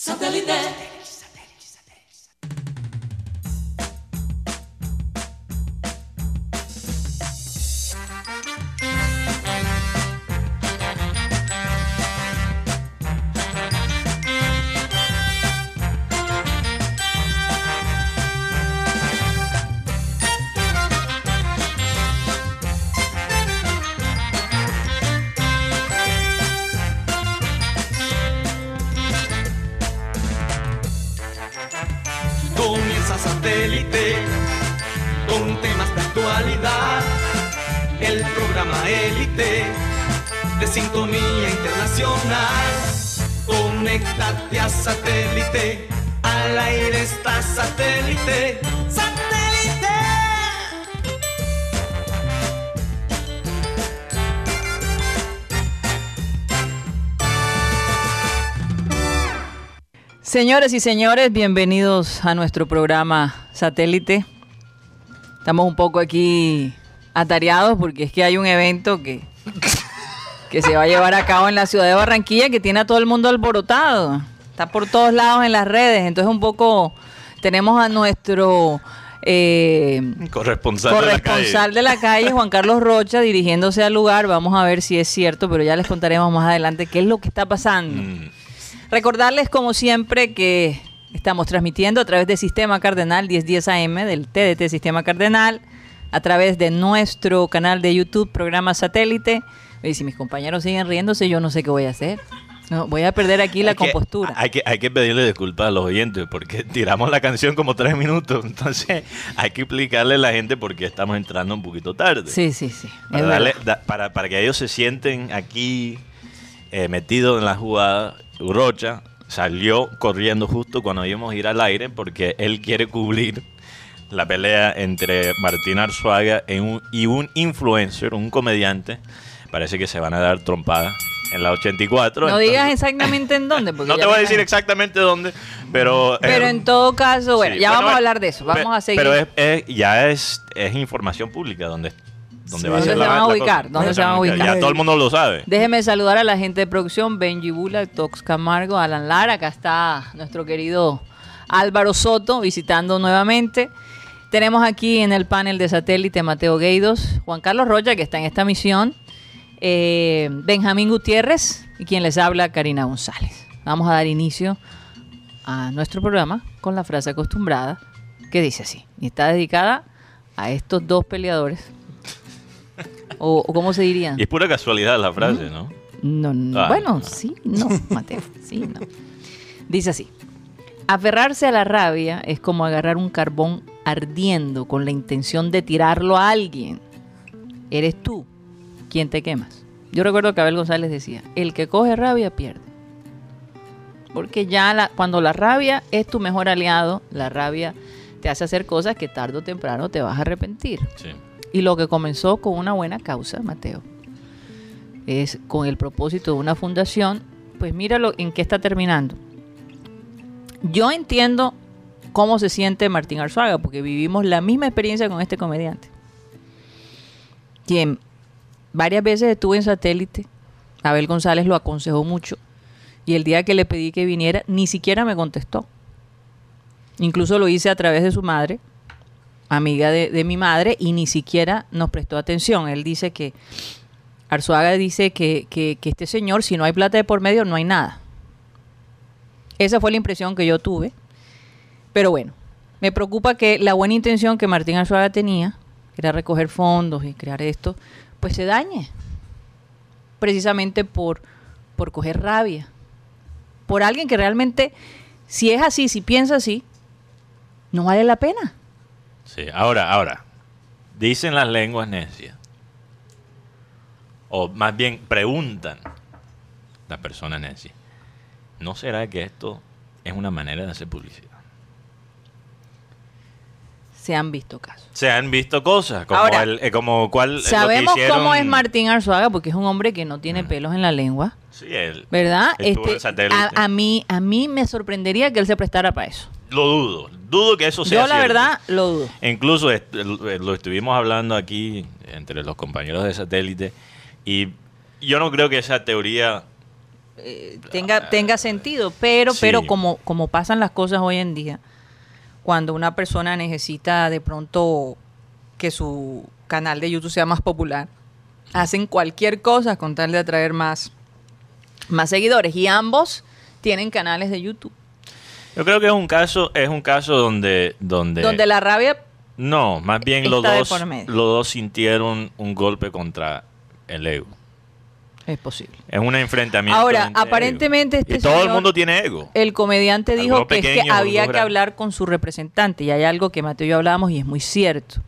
Satellite. Satélite. ¡Satélite! Señores y señores, bienvenidos a nuestro programa Satélite. Estamos un poco aquí atareados porque es que hay un evento que, que se va a llevar a cabo en la ciudad de Barranquilla que tiene a todo el mundo alborotado. Está por todos lados en las redes. Entonces un poco tenemos a nuestro eh, Corresponsal, de la de calle, Juan Carlos Rocha, dirigiéndose al lugar. Vamos a ver si es cierto, pero ya les contaremos más adelante qué es lo que está pasando. Mm, Recordarles, como siempre, que estamos transmitiendo a través de Sistema Cardenal 1010 AM, del TDT Sistema Cardenal, a través de nuestro canal de YouTube, programa Satélite. Y si mis compañeros siguen riéndose, yo no sé qué voy a hacer. No, voy a perder aquí la hay que- compostura. hay, que, hay que pedirle disculpas a los oyentes porque tiramos la canción como tres minutos. Entonces hay que explicarle a la gente por qué estamos entrando un poquito tarde. Sí, sí, sí. Para, darle- da- para, para que ellos se sienten aquí eh, metidos en la jugada. Rocha salió corriendo justo cuando íbamos a ir al aire porque él quiere cubrir la pelea entre Martín Arzuaga y un, y un influencer, un comediante. Parece que se van a dar trompadas en la 84. No entonces- digas exactamente en dónde. porque no te voy a decir exactamente dónde, pero... Pero eh, en todo caso, bueno, sí, ya bueno, vamos a hablar de eso. Vamos a seguir. Pero es, es- ya es, es información pública donde, donde Sí. va a ¿Dónde ser se la van a la ubicar? cosa. ¿Dónde se van a ubicar? Ya todo el mundo lo sabe. Déjeme saludar a la gente de producción, Benji Bula, Tox Camargo, Alan Lara, acá está nuestro querido Álvaro Soto visitando nuevamente. Tenemos aquí en el panel de satélite Mateo Gueidos, Juan Carlos Rocha, que está en esta misión, eh, Benjamín Gutiérrez y quien les habla, Karina González. Vamos a dar inicio a nuestro programa con la frase acostumbrada que dice así, y está dedicada a estos dos peleadores. O, o cómo se diría. Y es pura casualidad la frase, ¿no? No, no. Ah, bueno, no. sí, no, Mateo, sí, no. Dice así. Aferrarse a la rabia es como agarrar un carbón ardiendo con la intención de tirarlo a alguien. Eres tú quien te quemas. Yo recuerdo que Abel González decía, el que coge rabia pierde. Porque ya la- cuando la rabia es tu mejor aliado, la rabia te hace hacer cosas que tarde o temprano te vas a arrepentir. Sí. Y lo que comenzó con una buena causa, Mateo, es con el propósito de una fundación, pues míralo en qué está terminando. Yo entiendo cómo se siente Martín Arzuaga, porque vivimos la misma experiencia con este comediante. Quien varias veces estuvo en satélite, Abel González lo aconsejó mucho, y el día que le pedí que viniera, ni siquiera me contestó. Incluso lo hice a través de su madre, amiga de, mi madre, y ni siquiera nos prestó atención. Él dice que, Arzuaga dice que, que, que este señor, si no hay plata de por medio, no hay nada. Esa fue la impresión que yo tuve. Pero bueno, me preocupa que la buena intención que Martín Arzuaga tenía, que era recoger fondos y crear esto, pues se dañe. Precisamente por, por coger rabia. Por alguien que realmente, si es así, si piensa así, no vale la pena. Sí, ahora, ahora. Dicen las lenguas necias. O más bien preguntan las personas necias. ¿No será que esto es una manera de hacer publicidad? Se han visto casos. Se han visto cosas, como, Ahora, el, eh, como cuál, lo que Sabemos hicieron- cómo es Martín Arzuaga, porque es un hombre que no tiene pelos en la lengua, Sí, él. ¿verdad? Este, a, a mí, a mí me sorprendería que él se prestara para eso. Lo dudo. Dudo que eso sea Yo la cierto. verdad lo dudo. Incluso est- lo estuvimos hablando aquí entre los compañeros de satélite y yo no creo que esa teoría eh, tenga, tenga sentido. Pero, Sí. pero como, como pasan las cosas hoy en día, cuando una persona necesita de pronto que su canal de YouTube sea más popular, hacen cualquier cosa con tal de atraer más, más seguidores. Y ambos tienen canales de YouTube. Yo creo que es un caso, es un caso donde, donde, Donde la rabia no, más bien los dos, los dos sintieron un golpe contra el ego. Es posible. Es un enfrentamiento. Ahora, aparentemente este y todo el mundo tiene ego. El comediante dijo que es que había que hablar con su representante y hay algo que Mateo y yo hablábamos y es muy cierto.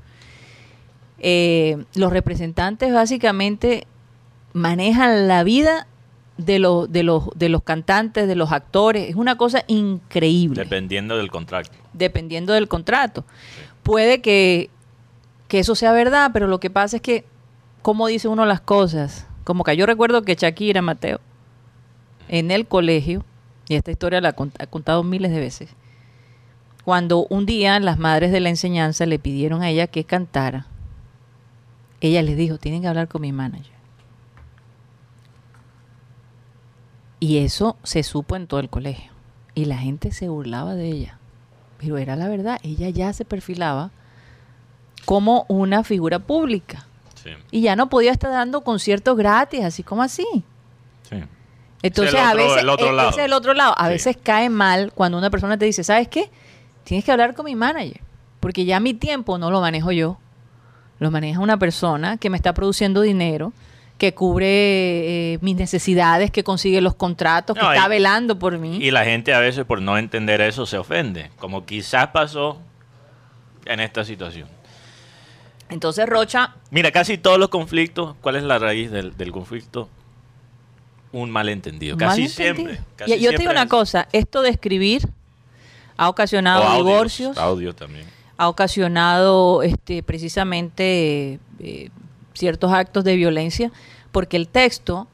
Eh, los representantes básicamente manejan la vida de los, de, los, de los cantantes, de los actores. Es una cosa increíble, Dependiendo del contrato. dependiendo del contrato. Puede que, que eso sea verdad, pero lo que pasa es que, ¿cómo dice uno las cosas? Como que yo recuerdo que Shakira, Mateo, en el colegio, y esta historia la ha cont- ha contado miles de veces, cuando un día las madres de la enseñanza le pidieron a ella que cantara, ella les dijo, tienen que hablar con mi manager. Y eso se supo en todo el colegio. Y la gente se burlaba de ella. Pero era la verdad, ella ya se perfilaba como una figura pública. Sí. Y ya no podía estar dando conciertos gratis, así como así. sí. Entonces, a veces, el otro e- lado. ese es el otro lado. A Sí. veces cae mal cuando una persona te dice, ¿sabes qué? Tienes que hablar con mi manager, porque ya mi tiempo no lo manejo yo. Lo maneja una persona que me está produciendo dinero, que cubre eh, mis necesidades, que consigue los contratos, que está velando por mí. Y la gente a veces por no entender eso se ofende. Como quizás pasó en esta situación. Entonces Rocha, Mira, casi todos los conflictos, ¿cuál es la raíz del, del conflicto? Un malentendido. Casi malentendido. siempre. casi Y- yo te digo una es- cosa, esto de escribir ha ocasionado audios, divorcios, Audio también. ha ocasionado este, precisamente eh, ciertos actos de violencia, porque el texto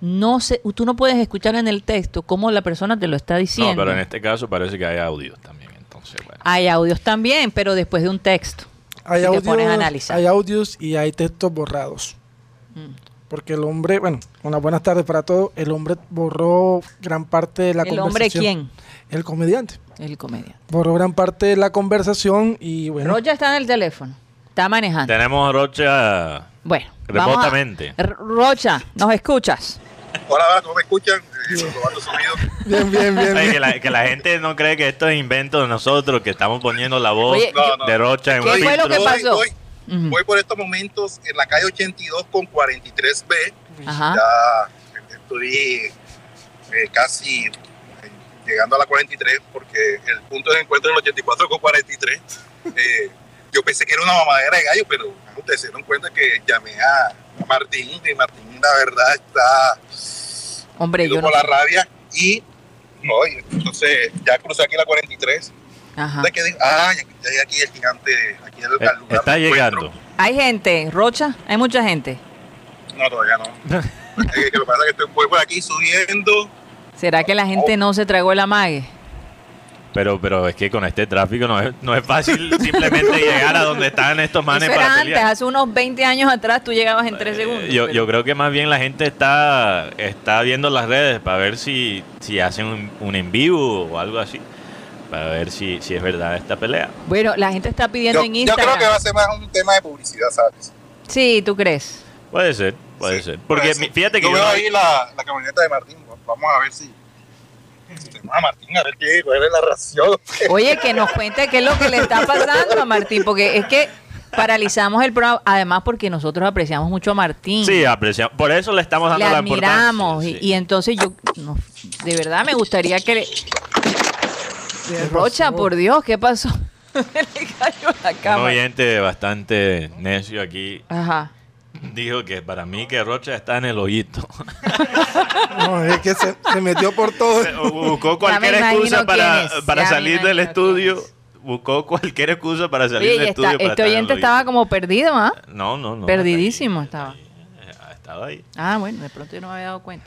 no se, tú no puedes escuchar en el texto cómo la persona te lo está diciendo. No, pero en este caso parece que hay audios también. Entonces, bueno. Hay audios también, pero después de un texto. Hay si te pones a audios, analizar. hay audios y hay textos borrados. Mm. Porque el hombre, bueno, unas buenas tardes para todos. El hombre borró gran parte de la ¿El hombre conversación. quién? El comediante. El comediante. Borró gran parte de la conversación y bueno. Rocha está en el teléfono, está manejando. Tenemos a Rocha Bueno, vamos a- remotamente. Rocha, ¿nos escuchas? Hola, hola, ¿cómo me escuchan? Eh, probando sonido. Bien, bien, bien. Que, la, que la gente no cree que esto es invento de nosotros, que estamos poniendo la voz Oye, No, no. de Rocha en ¿Qué un fue lo que pasó? Voy, por estos momentos en la calle 82 con 43B. Ajá. Ya estoy eh, casi eh, llegando a la 43 porque el punto de encuentro es el 84 con 43. Eh, yo pensé que era una mamadera de gallo, pero ustedes se dieron cuenta que llamé a a Martín y Martín la verdad está Hombre, yo no. la rabia y no, y entonces ya crucé aquí la 43 Ajá. ¿De qué digo? Ah, ya, ya hay aquí el gigante, aquí el, Eh, lugar Está llegando. Hay gente, Rocha, hay mucha gente. No, todavía no. Eh, que lo que pasa es que estoy por aquí subiendo. ¿Será que la gente no se tragó el amague? Pero, pero es que con este tráfico no es, no es fácil simplemente llegar a donde están estos manes para antes, pelear. hace unos 20 años atrás tú llegabas en 3 Eh, segundos. Yo, pero- yo creo que más bien la gente está, está viendo las redes para ver si, si hacen un, un en vivo o algo así. Para ver si, si es verdad esta pelea. Bueno, la gente está pidiendo Yo, en yo Instagram. creo que va a ser más un tema de publicidad, ¿sabes? Sí, ¿tú crees? Puede ser, puede Sí, ser. Porque puede ser. fíjate que yo yo veo no- ahí la, la camioneta de Martín. Vamos a ver si. Tenemos a Martín, a ver qué, cuál es la ración. Oye, que nos cuente qué es lo que le está pasando a Martín, porque es que paralizamos el programa, además porque nosotros apreciamos mucho a Martín. Sí, apreciamos. Por eso le estamos le dando la admiramos y, importancia. y entonces yo no, de verdad me gustaría que le... Rocha, por Dios, ¿qué pasó? le cayó la Un cámara. oyente bastante necio aquí Ajá. Dijo que para mí que Rocha está en el hoyito. No, es que se, se metió por todo. Buscó cualquier excusa para, para salir del estudio. Buscó cualquier excusa para salir Oye, del estudio. este oyente estaba como perdido, ¿ah? No, no, no. Perdidísimo está estaba. ahí. Estaba ahí. Ah, bueno, de pronto yo no me había dado cuenta.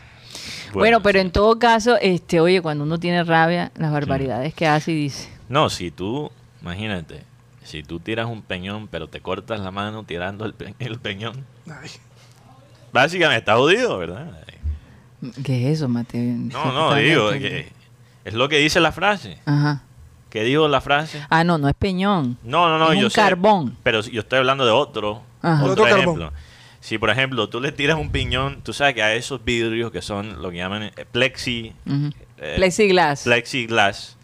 Bueno, pero sí. en todo caso, este, oye, cuando uno tiene rabia, las barbaridades que hace y dice. No, si tú, imagínate, si tú tiras un peñón, pero te cortas la mano tirando el, pe- el peñón, Ay, básicamente está jodido, ¿verdad? ¿Qué es eso, Mateo? No, no, digo, que es lo que dice la frase. Ajá. ¿Qué dijo la frase? Ah, no, no es peñón. No, no, no, Es yo un sé, carbón. Pero yo estoy hablando de otro, Ajá. otro Otro carbón. ejemplo. Si, por ejemplo, tú le tiras un piñón, tú sabes que a esos vidrios que son lo que llaman eh, plexi, Ujú. eh, Plexiglass. plexiglass,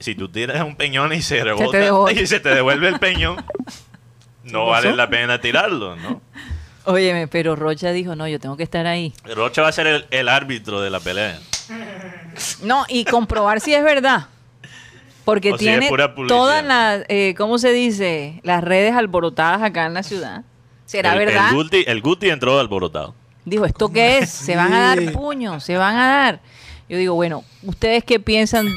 si tú tiras un peñón y se rebota y se te devuelve el peñón, no vale la pena tirarlo, ¿no? Óyeme, pero Rocha dijo, no, yo tengo que estar ahí. Rocha va a ser el, el árbitro de la pelea. No, y comprobar si es verdad. Porque O tiene todas las, eh, ¿cómo se dice? Las redes alborotadas acá en la ciudad. ¿Será el, verdad? El Guti, el Guti entró alborotado. Dijo, ¿esto qué es? Se van a dar puños, se van a dar. Yo digo, bueno, ¿ustedes qué piensan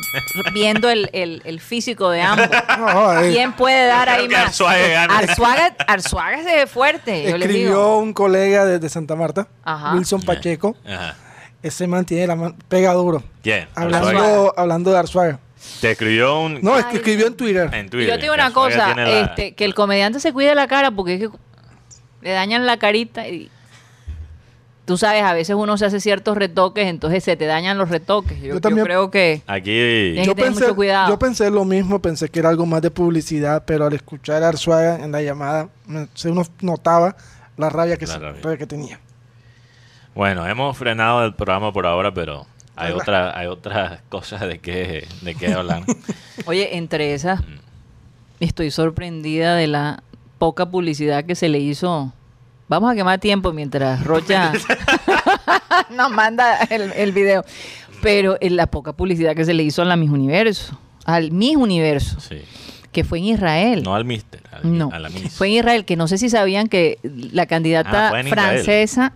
viendo el, el- el físico de ambos? No, eh, ¿Quién puede dar ahí más? Arzuaga. Arzuaga, Arzuaga se ve fuerte. Yo les escribió digo. un colega de, de Santa Marta, Ajá. Wilson Pacheco. Ajá. Ese man tiene la mano, pega duro. ¿Quién? Hablando, Arzuaga. hablando de Arzuaga. Te escribió un... No, es que escribió en Twitter. en Y Twitter. yo te digo una cosa, la- este, que el comediante se cuide la cara porque es que le dañan la carita y tú sabes, a veces uno se hace ciertos retoques, entonces se te dañan los retoques. Yo, Yo yo también- creo que Aquí... Yo que tener pensé, mucho cuidado. yo pensé lo mismo, pensé que era algo más de publicidad, pero al escuchar a Arzuaga en la llamada, me- se uno notaba la rabia que, La se- rabia. que tenía. Bueno, hemos frenado el programa por ahora, pero hay, Hola. otra, hay otras cosas de qué, de qué hablar. Oye, entre esas, Mm. estoy sorprendida de la poca publicidad que se le hizo. Vamos a quemar tiempo mientras Rocha nos manda el, el video. Pero en la poca publicidad que se le hizo a la Miss Universo, al Miss Universo, Sí. que fue en Israel. No al mister, al- No, a la Miss. fue en Israel, que no sé si sabían que la candidata Ah, francesa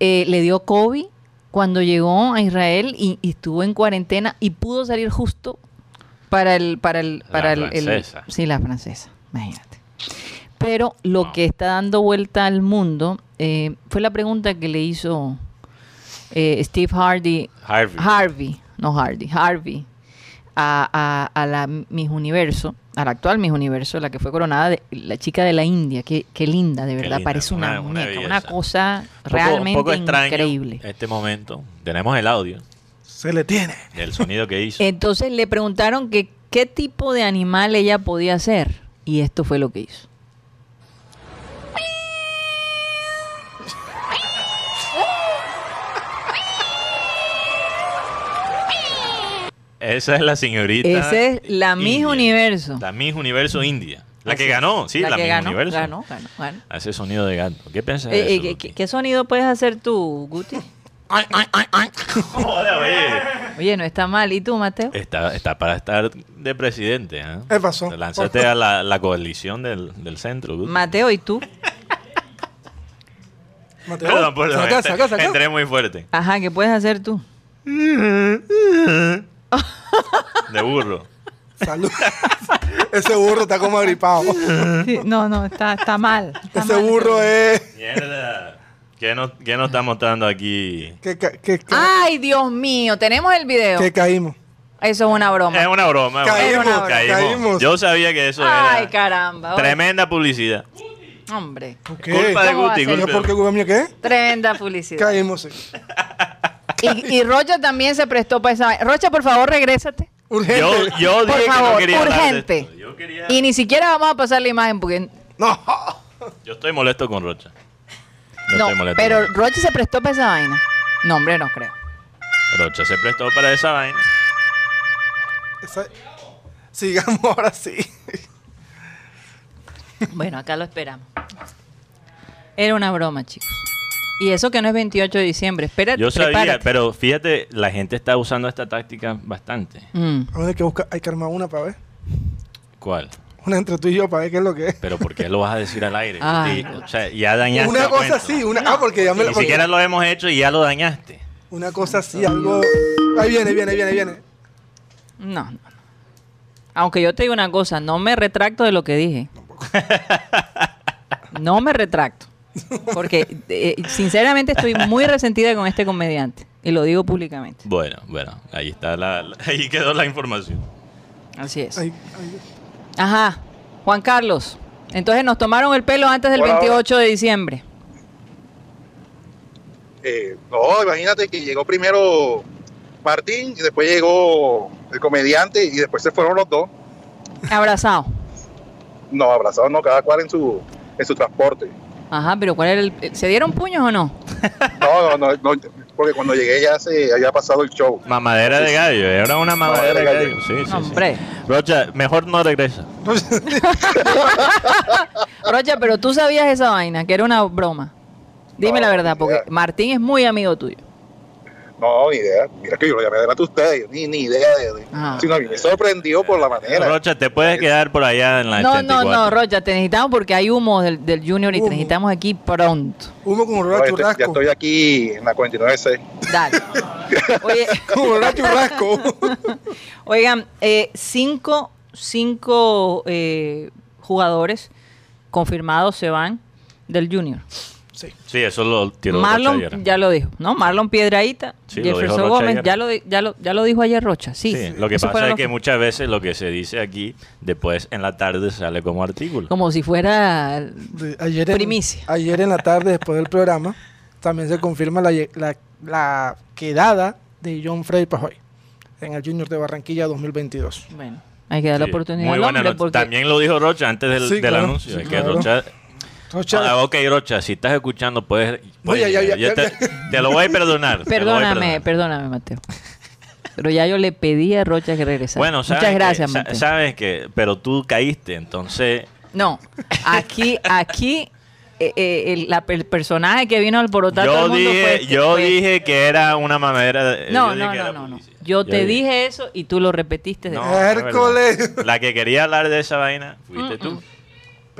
eh, le dio COVID cuando llegó a Israel y, y estuvo en cuarentena y pudo salir justo para el para el La para el, el- francesa. sí la francesa, imagínate. Pero lo Wow. que está dando vuelta al mundo eh, fue la pregunta que le hizo eh, Steve Hardy Harvey. Harvey, no Hardy, Harvey, a, a- a la Miss Universo, a la actual Miss Universo, la que fue coronada, de, la chica de la India, qué, qué linda, de verdad, linda, parece una, una- una muñeca, una cosa Un poco- realmente un poco increíble. este momento. Tenemos el audio Se le tiene. del sonido que hizo. Entonces le preguntaron que qué tipo de animal ella podía ser, y esto fue lo que hizo. Esa es la señorita. Esa es la Miss India. Universo. La Miss Universo India. La Así que ganó, sí, la, que Miss ganó, Universo. ganó, ganó, ganó. Hace sonido de gato. ¿Qué piensas Eh, de eh? ¿qué, sonido puedes hacer tú, Guti? Joder, oye. Oye, no está mal. ¿Y tú, Mateo? Está, está para estar de presidente. ¿eh? ¿Qué pasó? Te lanzaste a la, la coalición del, del centro. Guti. Mateo, ¿y tú? Mateo, Perdón, perdón. saca, ent- saca, saca. Entré muy fuerte. Ajá, ¿qué puedes hacer tú? De burro. Salud. Ese burro está como agripado. Sí, no, no, está, está mal. está Ese mal. burro es... Mierda. ¿Qué nos, ¿Qué nos está mostrando aquí? Ca- Ay, Dios mío, tenemos el video. que caímos. Eso es una broma. Es una broma. Caímos, caímos. Yo sabía que eso Ay, era caramba. oye. tremenda publicidad. Hombre, ¿Qué? Culpa de ¿Cómo va a Guti. ser? ¿Yo culpa por qué, culpa mía, qué? tremenda publicidad. Caímos. sí. Y, y Rocha también se prestó para esa. vaina. Rocha, por favor, regrésate. Urgente. Yo, yo Por dije que no favor, quería hablar de urgente. esto. Yo, quería- Y ni siquiera vamos a pasar la imagen porque. No. yo estoy molesto con Rocha. Yo No, estoy molesto pero. Rocha se prestó para esa vaina. No, hombre, no creo. Rocha se prestó para esa vaina. Esa- Sigamos ahora sí. Bueno, acá lo esperamos. Era una broma, chicos. Y eso que no es 28 de diciembre. Espérate, Yo sabía, prepárate. pero fíjate, la gente está usando esta táctica bastante. Mm. Ahora hay que buscar, hay que armar una para ver. ¿Cuál? Una entre tú y yo para ver qué es lo que es. Pero ¿por qué lo vas a decir al aire? Ay, Sí, o sea, ya dañaste Una el cosa así, una. Ah, porque ya me Ni lo. porque- siquiera lo hemos hecho y ya lo dañaste. Una cosa así, algo. Ahí viene, viene, viene, viene. No, no, no. Aunque yo te digo una cosa, no me retracto de lo que dije. No me retracto. Porque eh, sinceramente estoy muy resentida con este comediante. Y lo digo públicamente. Bueno, bueno, ahí está la, la- ahí quedó la información. Así es. Ajá. Juan Carlos. Entonces nos tomaron el pelo antes del Hola, 28 de diciembre. Eh, no, imagínate que llegó primero Martín y después llegó el comediante y después se fueron los dos. Abrazado. No, abrazados, no, cada cual en su, en su transporte. Ajá, pero ¿cuál era el. ¿Se dieron puños o no? No, no, no, no, porque cuando llegué ya se había pasado el show. Mamadera de gallo, era una mamadera de gallo. Sí, sí, sí. Hombre. Rocha, mejor no regresa. Rocha, pero tú sabías esa vaina, que era una broma. Dime No, la verdad, porque. Martín es muy amigo tuyo. No, ni idea. Mira que yo lo llamé delante de ustedes, ni, ni idea de... de- Ah. sino a mí me sorprendió por la manera. Rocha, te puedes quedar por allá en la No, no, 84. no, Rocha, te necesitamos porque hay humo del, del Junior y te Humo. necesitamos aquí pronto. Uno con olor No, a ya estoy- ya churrasco. estoy aquí en la 49C. Dale. Oye, Con olor a churrasco. oigan, eh, cinco, cinco eh, jugadores confirmados se van del Junior. Sí. Sí, eso lo tiró Rocha Marlon ayer. ya lo dijo, ¿no? Marlon Piedraíta, Sí, Jefferson Gómez, ayer. ya lo, di- ya, lo, ya lo dijo ayer Rocha, sí. Sí, lo que pasa es los que muchas veces lo que se dice aquí, después en la tarde sale como artículo. Como si fuera... De- ayer en, Primicia. Ayer en la tarde, después del programa, también se confirma la, la, la quedada de John Frey Pajoy en el Junior de Barranquilla 2022. Bueno, hay que dar la oportunidad muy buena hombre noche. porque... También lo dijo Rocha antes del, Sí, del claro, anuncio. sí, es que claro. Rocha, Rocha, Ah, ok, Rocha, si estás escuchando, puedes. No, ya, ya, ya, yo ya, te, ya. te lo voy a perdonar. Perdóname, perdonar. perdóname, Mateo. Pero ya yo le pedí a Rocha que regresara. Bueno, sabes Muchas gracias, que, Mateo. sabes que, pero tú caíste, entonces. No, aquí, aquí, eh, eh, el, la- el personaje que vino al alborotar todo Yo el mundo dije, fue... yo fue- dije que era una mamadera. de- No, no, no, no, no. Yo te dije- dije eso y tú lo repetiste. de No. Hércules. La que quería hablar de esa vaina fuiste Mm, tú.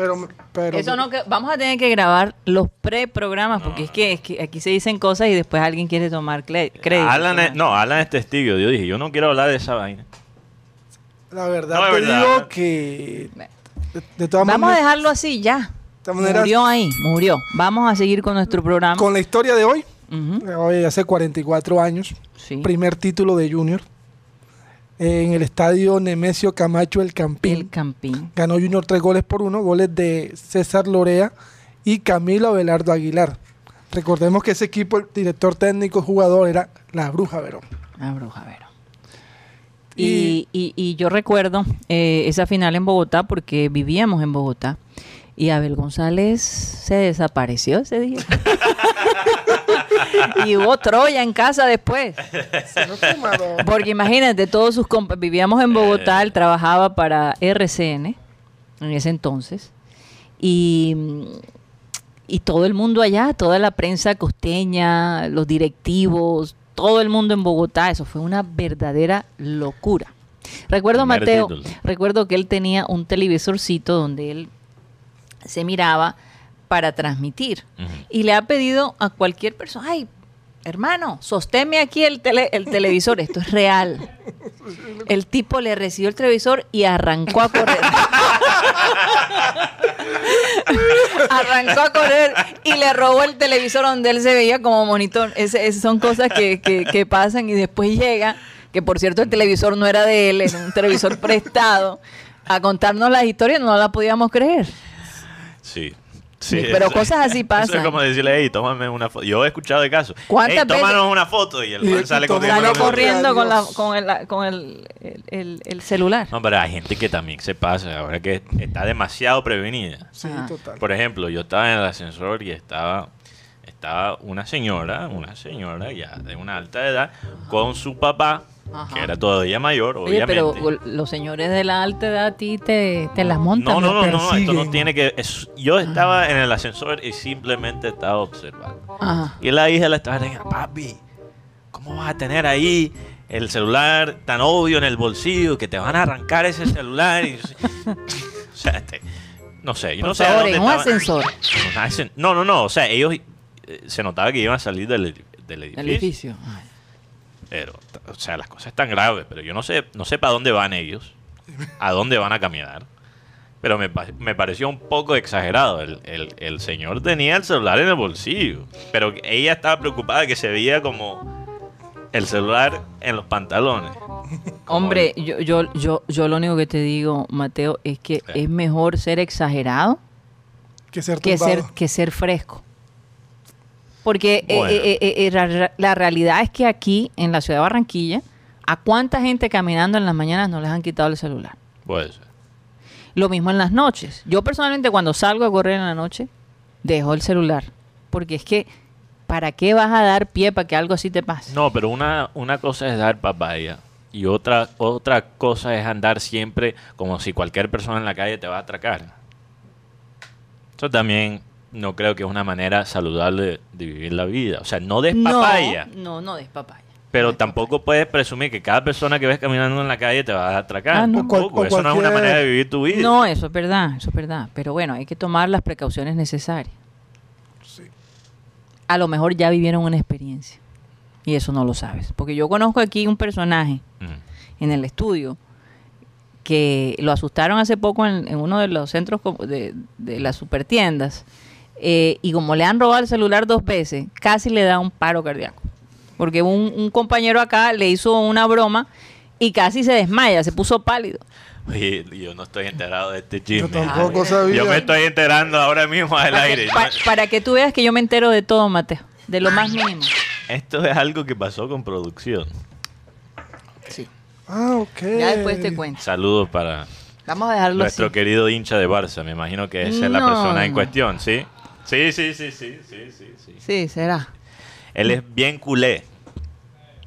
Pero, pero Eso no, que vamos a tener que grabar los pre-programas porque es, que, es que aquí se dicen cosas y después alguien quiere tomar crédito. Alan es, no, Alan es testigo. Yo dije, yo no quiero hablar de esa vaina. la verdad No, es te verdad. digo que de, de todas Vamos a maneras, dejarlo así ya. todas maneras, Murió ahí, murió. Vamos a seguir con nuestro programa. con la historia de hoy, Ujú, hoy hace 44 años, sí. primer título de Junior en el estadio Nemesio Camacho El Campín. El Campín. Ganó Junior tres goles por uno, goles de César Lorea y Camilo Abelardo Aguilar. Recordemos que ese equipo, el director técnico, jugador, era la Bruja Verón. La bruja. Y, y, y yo recuerdo eh, esa final en Bogotá porque vivíamos en Bogotá y Abel González se desapareció ese día. y hubo Troya en casa después. Porque imagínate, todos sus compas, vivíamos en Bogotá, él trabajaba para RCN en ese entonces. Y, y todo el mundo allá, toda la prensa costeña, los directivos, todo el mundo en Bogotá, eso fue una verdadera locura. Recuerdo, Mateo, título. recuerdo que él tenía un televisorcito donde él se miraba para transmitir. Y le ha pedido a cualquier persona, ay, hermano, sosténme aquí el, tele- el televisor, esto es real. El tipo le recibió el televisor y arrancó a correr. arrancó a correr y le robó el televisor donde él se veía como monitor. Esas son cosas que, que- que pasan y después llega, que por cierto el televisor no era de él, era un televisor prestado, a contarnos las historias, no la podíamos creer. Sí. Sí, pero cosas así Eso pasan. es como decirle, hey, tómame una foto. Yo he escuchado de casos. ¿Cuántas "Ey, tómanos veces- una foto y el man sale corriendo. Con, la, con, el, con el, el- el- el celular. No, pero hay gente que también se pasa, ahora que está demasiado prevenida. Sí, Ajá. total. Por ejemplo, yo estaba en el ascensor y estaba, estaba una señora, una señora ya de una alta edad, con su papá, Ajá. que era todavía mayor, Oye, pero obviamente. los señores de la alta edad a ti te, te las montan. no, no, no, no, esto no tiene que... es- yo estaba en el ascensor y simplemente estaba observando. Ajá. Y la hija le estaba diciendo, papi, ¿cómo vas a tener ahí el celular tan obvio en el bolsillo que te van a arrancar ese celular? Y, o sea, este, no sé, yo Por no sé. favor, dónde en un estaban- ascensor. No, no, no, o sea, ellos eh, se notaba que iban a salir del, del edificio. El edificio. Ay. Pero, o sea, las cosas están graves, pero yo no sé, no sé para dónde van ellos, a dónde van a caminar. Pero me, me pareció un poco exagerado. El, el- el señor tenía el celular en el bolsillo, pero ella estaba preocupada que se veía como el celular en los pantalones. Hombre, yo, yo, yo, yo lo único que te digo, Mateo, es que Sí. es mejor ser exagerado que ser que ser, que ser fresco. Porque eh, Bueno. eh, eh, eh, la, la realidad es que aquí, en la ciudad de Barranquilla, ¿a cuánta gente caminando en las mañanas no les han quitado el celular? Puede ser. Lo mismo en las noches. Yo personalmente cuando salgo a correr en la noche, dejo el celular. Porque es que, ¿para qué vas a dar pie para que algo así te pase? No, pero una, una cosa es dar papaya y otra, otra cosa es andar siempre como si cualquier persona en la calle te va a atracar. Eso también no creo que es una manera saludable de vivir la vida. O sea, no des papaya, No, no des papaya. pero No tampoco puedes presumir que cada persona que ves caminando en la calle te va a atracar. Ah, no. Cual- Eso no es una manera de vivir tu vida. No, eso es verdad, eso es verdad. Pero bueno, hay que tomar las precauciones necesarias. A lo mejor ya vivieron una experiencia. Y eso no lo sabes. Porque yo conozco aquí un personaje Mm. en el estudio que lo asustaron hace poco en, en uno de los centros como de, de las supertiendas. Eh, y como le han robado el celular dos veces, casi le da un paro cardíaco. Porque un, un compañero acá le hizo una broma y casi se desmaya, se puso pálido. Oye, yo no estoy enterado de este Yo chisme. tampoco Ah, sabía. Yo me estoy enterando ahora mismo al Para aire. que, pa- para que tú veas que yo me entero de todo, Mateo. De lo más mínimo. Esto es algo que pasó con producción. Sí. Ah, ok. Ya después te cuento. Saludos para Vamos a dejarlo nuestro así. querido hincha de Barça. Me imagino que esa es la No. persona en cuestión, ¿sí? Sí, sí, sí, sí, sí, sí, sí. Sí, será. Él es bien culé.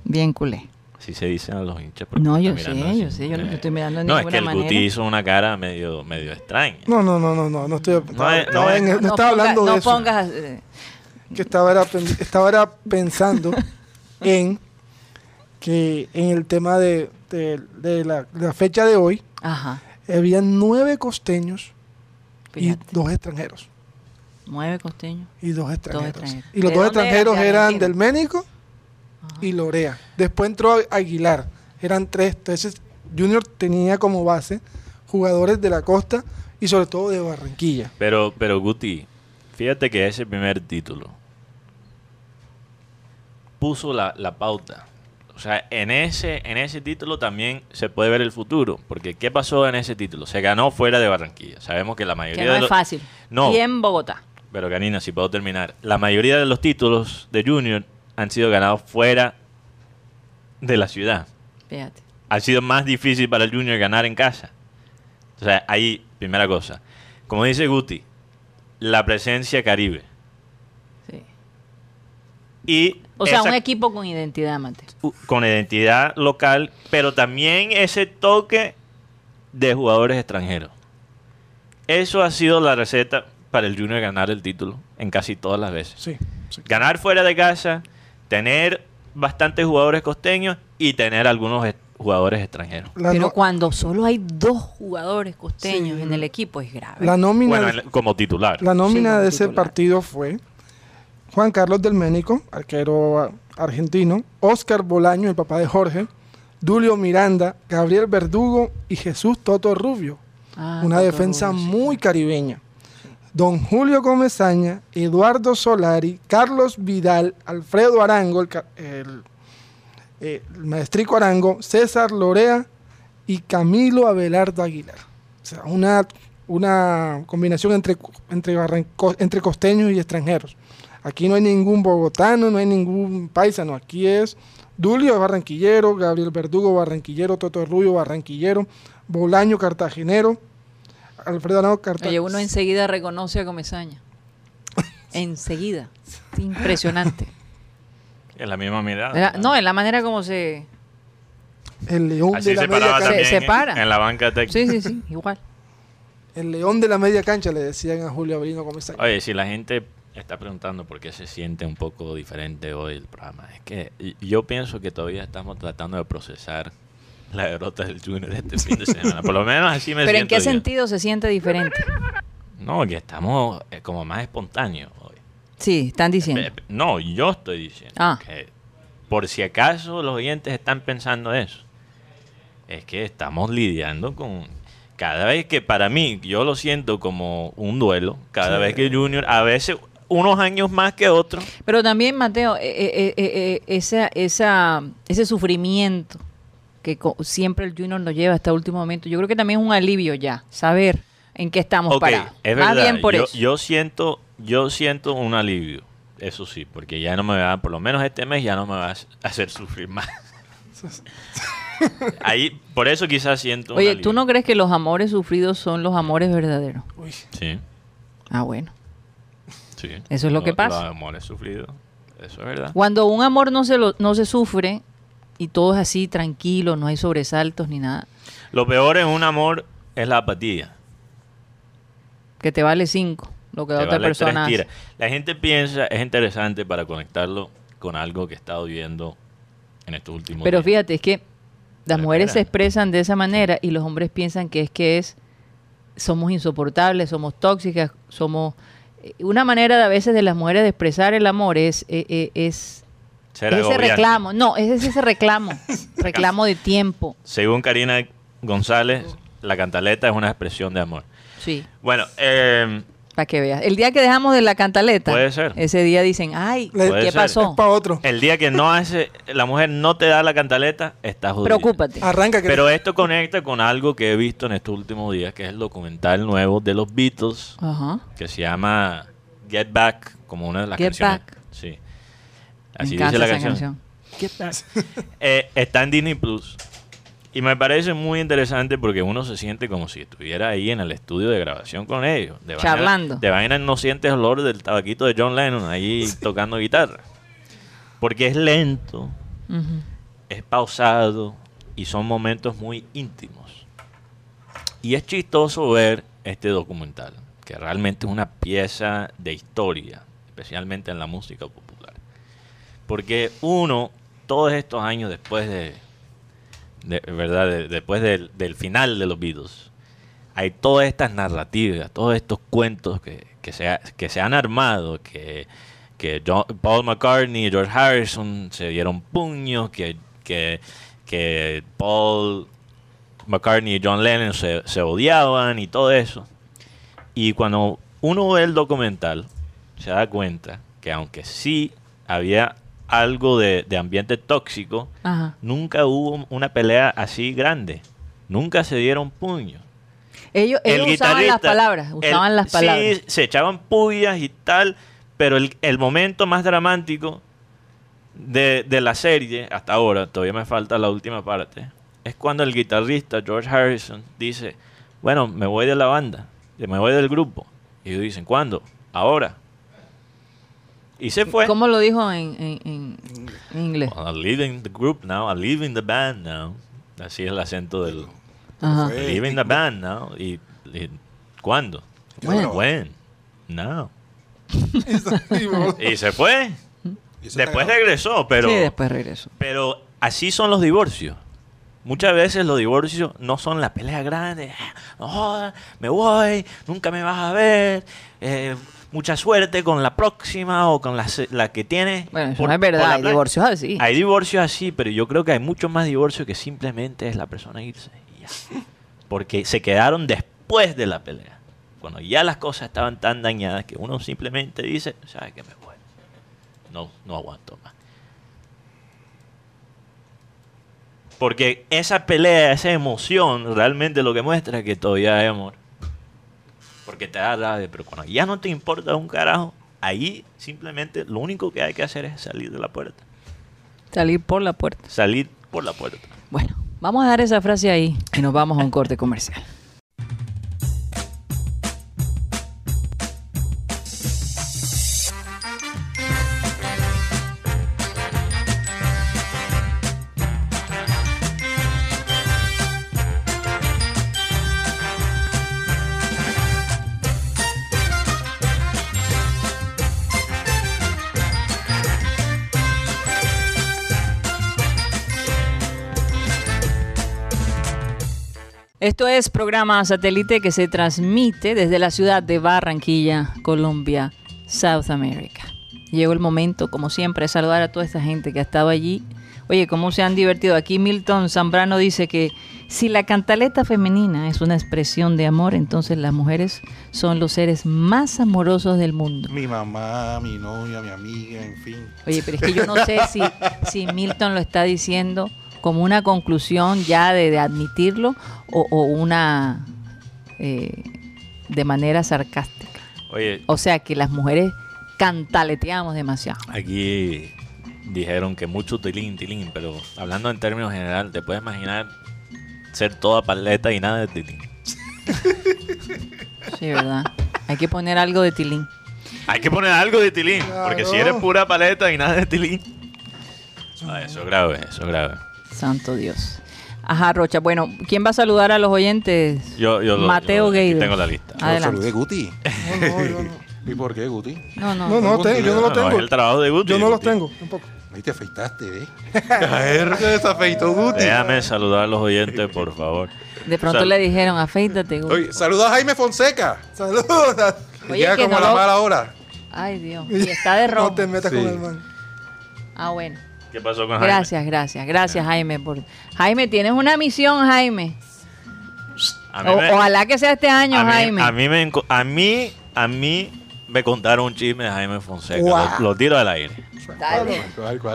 Bien culé. Así se dicen a los hinchas. porque No, yo sé, yo sé, yo no Eh, estoy mirando de No, es que el manera. Guti hizo una cara medio, medio extraña. No, no, no, no, no, no estoy. No, no, no en- no No estaba ponga- hablando de no eso. pongas... eh, que estaba era, estaba era pensando en que en el tema de, de- de la, de la fecha de hoy Ajá, había nueve costeños fíjate. y dos extranjeros Nueve costeños. y dos extranjeros extranjeros. y los ¿De dos eran? extranjeros ¿De eran del Ménico y Lorea después entró Aguilar eran tres entonces Junior tenía como base jugadores de la costa y sobre todo de Barranquilla Pero, pero Guti, fíjate que ese primer título puso la, la pauta. O sea, en ese, en ese título también se puede ver el futuro. Porque ¿qué pasó en ese título? Se ganó fuera de Barranquilla. Sabemos que la mayoría Que no de es los... fácil. No. Y en Bogotá. Pero Karina, si puedo terminar. La mayoría de los títulos de Junior han sido ganados fuera de la ciudad. Fíjate. Ha sido más difícil para el Junior ganar en casa. O sea, ahí, primera cosa. Como dice Guti, la presencia caribe. Sí. Y O sea, esa- un equipo con identidad, Mateo. u- con identidad local, pero también ese toque de jugadores extranjeros. Eso ha sido la receta para el Junior ganar el título en casi todas las veces. sí, sí. Ganar fuera de casa, tener bastantes jugadores costeños y tener algunos jugadores extranjeros. La, Pero no- cuando solo hay dos jugadores costeños Sí. en el equipo es grave. la nómina Bueno, de- como titular. La nómina de ese titular. partido fue Juan Carlos del Ménico, arquero argentino, Oscar Bolaño, el papá de Jorge, Dulio Miranda, Gabriel Verdugo y Jesús Toto Rubio. Ah, Una Toto defensa Rubio, sí, muy caribeña. Don Julio Comesaña, Eduardo Solari, Carlos Vidal, Alfredo Arango, eh, el maestrico Arango, César Lorea y Camilo Abelardo Aguilar. O sea, una, una combinación entre, entre, entre costeños y extranjeros. Aquí no hay ningún bogotano, no hay ningún paisano. Aquí es Dulio barranquillero, Gabriel Verdugo barranquillero, Toto Rubio barranquillero, Bolaño cartagenero, Alfredo Arango Oye, cartagenero. uno enseguida reconoce a Comesaña. enseguida. Impresionante. Es la misma mirada. No, en la manera como se... El león Así de la se media paraba cancha. Se- se en- para. en la banca técnica. Sí, sí, sí, igual. El león de la media cancha le decían a Julio Avelino Comesaña. Oye, si la gente está preguntando por qué se siente un poco diferente hoy el programa, es que yo pienso que todavía estamos tratando de procesar la derrota del Junior este fin de semana. Por lo menos así me Pero ¿en siento qué yo. sentido se siente diferente? No, que estamos eh, como más espontáneos hoy. Sí, están diciendo. No, yo estoy diciendo Ah. que por si acaso los oyentes están pensando eso, es que estamos lidiando con cada vez que para mí yo lo siento como un duelo, cada Sí. vez que Junior, a veces unos años más que otros, Pero también, Mateo, eh, eh, eh, eh, esa, esa, ese sufrimiento que co- siempre el Junior nos lleva hasta el último momento, yo creo que también es un alivio ya, saber en qué estamos Ok, parados. es Más verdad. bien por yo, eso. yo siento, yo siento un alivio. eso sí, porque ya no me va, por lo menos este mes ya no me va a hacer sufrir más. Ahí, por eso quizás siento. Oye. ¿tú no crees que los amores sufridos son los amores verdaderos? Uy, Sí, Ah, bueno. sí. Eso es lo que pasa. Los amores sufridos. Eso es verdad. Cuando un amor no se, lo- no se sufre y todo es así, tranquilo, no hay sobresaltos ni nada, Lo peor en un amor es la apatía. que te vale cinco, lo que Te otra vale persona hace. La gente piensa, es interesante para conectarlo con algo que he estado viendo en estos últimos Pero días. fíjate, es que las mujeres se expresan de esa manera y los hombres piensan que es que es somos insoportables, somos tóxicas, somos eh, una manera de a veces de las mujeres de expresar el amor es eh, eh, es Ser ese agobiante. reclamo, no, es ese reclamo, reclamo de tiempo. Según Karina González, la cantaleta es una expresión de amor. Sí, Bueno, eh, para que veas. El día que dejamos de la cantaleta, Puede ser. ese día dicen, ay, ¿qué ser. pasó? es para otro. el día que no hace, la mujer no te da la cantaleta, estás jodido. Preocúpate. Arranca que Pero esto conecta con algo que he visto en estos últimos días, que es el documental nuevo de los Beatles, Ajá. que se llama Get Back, como una de las Get canciones. Back. Sí. Así dice la canción. canción. Eh, está en Disney Plus. Y me parece muy interesante porque uno se siente como si estuviera ahí en el estudio de grabación con ellos. De Charlando. Vaina, de vaina no sientes olor del tabaquito de John Lennon ahí tocando guitarra. Porque es lento, es pausado y son momentos muy íntimos. Y es chistoso ver este documental, que realmente es una pieza de historia, especialmente en la música popular. Porque uno, todos estos años después de, verdad, de- después del, final de los Beatles, hay todas estas narrativas, todos estos cuentos que, que se, que se han armado, que, que Paul McCartney y George Harrison se dieron puños, que, que, que Paul McCartney y John Lennon se, se odiaban y todo eso. Y cuando uno ve el documental, se da cuenta que aunque sí había algo de, de ambiente tóxico, Ajá. nunca hubo una pelea así grande. Nunca se dieron puños. Ellos, ellos usaban las palabras, el- usaban las palabras. Sí, se echaban pullas y tal, pero el, el momento más dramático de, de la serie, hasta ahora, todavía me falta la última parte, es cuando el guitarrista George Harrison dice, bueno, me voy de la banda, me voy del grupo. Y ellos dicen, ¿cuándo? Ahora. Y se fue. ¿Cómo lo dijo en, en- en- en inglés? Well, I'm leaving the group now, I'm leaving the band now. Así es el acento del... Ajá. Fue- leaving the band now. ¿Y, y cuándo? When? When? No. Y se fue. Después regresó, pero... sí, después regreso. Pero así son los divorcios. Muchas veces los divorcios no son la pelea grande. "Oh, me voy, nunca me vas a ver. eh, mucha suerte con la próxima o con la, que tienes. Bueno, eso por- no es verdad, hay playa". divorcios así. Hay divorcios así, pero yo creo que hay muchos más divorcios que simplemente es la persona irse. y ya. Porque se quedaron después de la pelea. Cuando ya las cosas estaban tan dañadas que uno simplemente dice, ¿sabes qué? Me voy. No, no aguanto más. Porque esa pelea, esa emoción, realmente lo que muestra es que todavía hay amor. Porque te da rabia, pero cuando ya no te importa un carajo, ahí simplemente lo único que hay que hacer es salir de la puerta. Salir por la puerta. Salir por la puerta. Bueno, vamos a dar esa frase ahí y nos vamos a un corte comercial. Esto es programa satélite que se transmite desde la ciudad de Barranquilla, Colombia, South America. Llegó el momento, como siempre, de saludar a toda esta gente que ha estado allí. Oye, cómo se han divertido. Aquí Milton Zambrano dice que si la cantaleta femenina es una expresión de amor, entonces las mujeres son los seres más amorosos del mundo. Mi mamá, mi novia, mi amiga, en fin. Oye, pero es que yo no sé si, si Milton lo está diciendo como una conclusión ya de, de admitirlo o, o una eh, de manera sarcástica. Oye, O sea, que las mujeres cantaleteamos demasiado. Aquí dijeron que mucho tilín, tilín, pero hablando en términos general, te puedes imaginar ser toda paleta y nada de tilín. Sí, ¿verdad? Hay que poner algo de tilín. Hay que poner algo de tilín, porque si eres pura paleta y nada de tilín. Ah, eso es grave, eso es grave. Santo Dios. Ajá, Rocha. Bueno, ¿quién va a saludar a los oyentes? Yo, yo Mateo Geider. tengo la lista. Adelante. Saludé Guti. No, no, yo no. ¿Y por qué, Guti? No, no. No, no, Guti, te- yo no lo No, tengo. es el trabajo de Guti. Yo no los Guti. tengo, tampoco. Ahí te afeitaste, ¿eh? A ver, se desafeitó Guti. Déjame saludar a los oyentes, por favor. De pronto Sal- le dijeron, afeítate. güey. Oye, saluda a Jaime Fonseca. Saludos. Oye, llega que como no a la lo- mala hora. Ay, Dios. Y está de rojo. No te metas Sí. con el man. Ah, bueno. ¿Qué pasó con Jaime? Gracias, gracias. Gracias, Jaime. Por... Jaime, tienes una misión, Jaime. A mí O- me- ojalá que sea este año, a mí, Jaime. A mí, me, a mí, a mí me contaron un chisme de Jaime Fonseca. Lo, lo tiro al aire. Dale.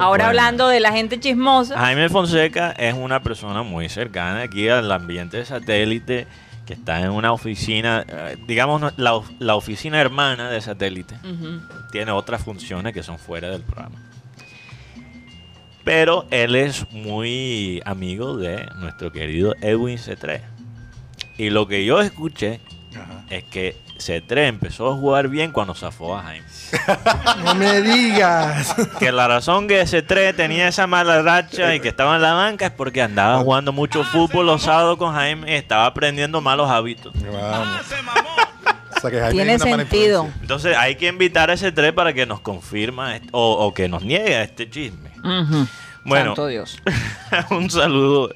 Ahora hablando de la gente chismosa. Jaime Fonseca es una persona muy cercana aquí al ambiente de satélite que está en una oficina, eh, digamos la, of- la oficina hermana de satélite. Tiene otras funciones que son fuera del programa. Pero él es muy amigo de nuestro querido Edwin C3. Y lo que yo escuché Ajá. es que C3 empezó a jugar bien cuando zafó a Jaime. No me digas. Que la razón que C3 tenía esa mala racha y que estaba en la banca es porque andaba jugando mucho fútbol los sábados con Jaime y estaba aprendiendo malos hábitos. Vamos. O sea, que Jaime Tiene sentido. Entonces hay que invitar a C3 para que nos confirma o, o que nos niegue este chisme. Bueno, Santo Dios. un saludo.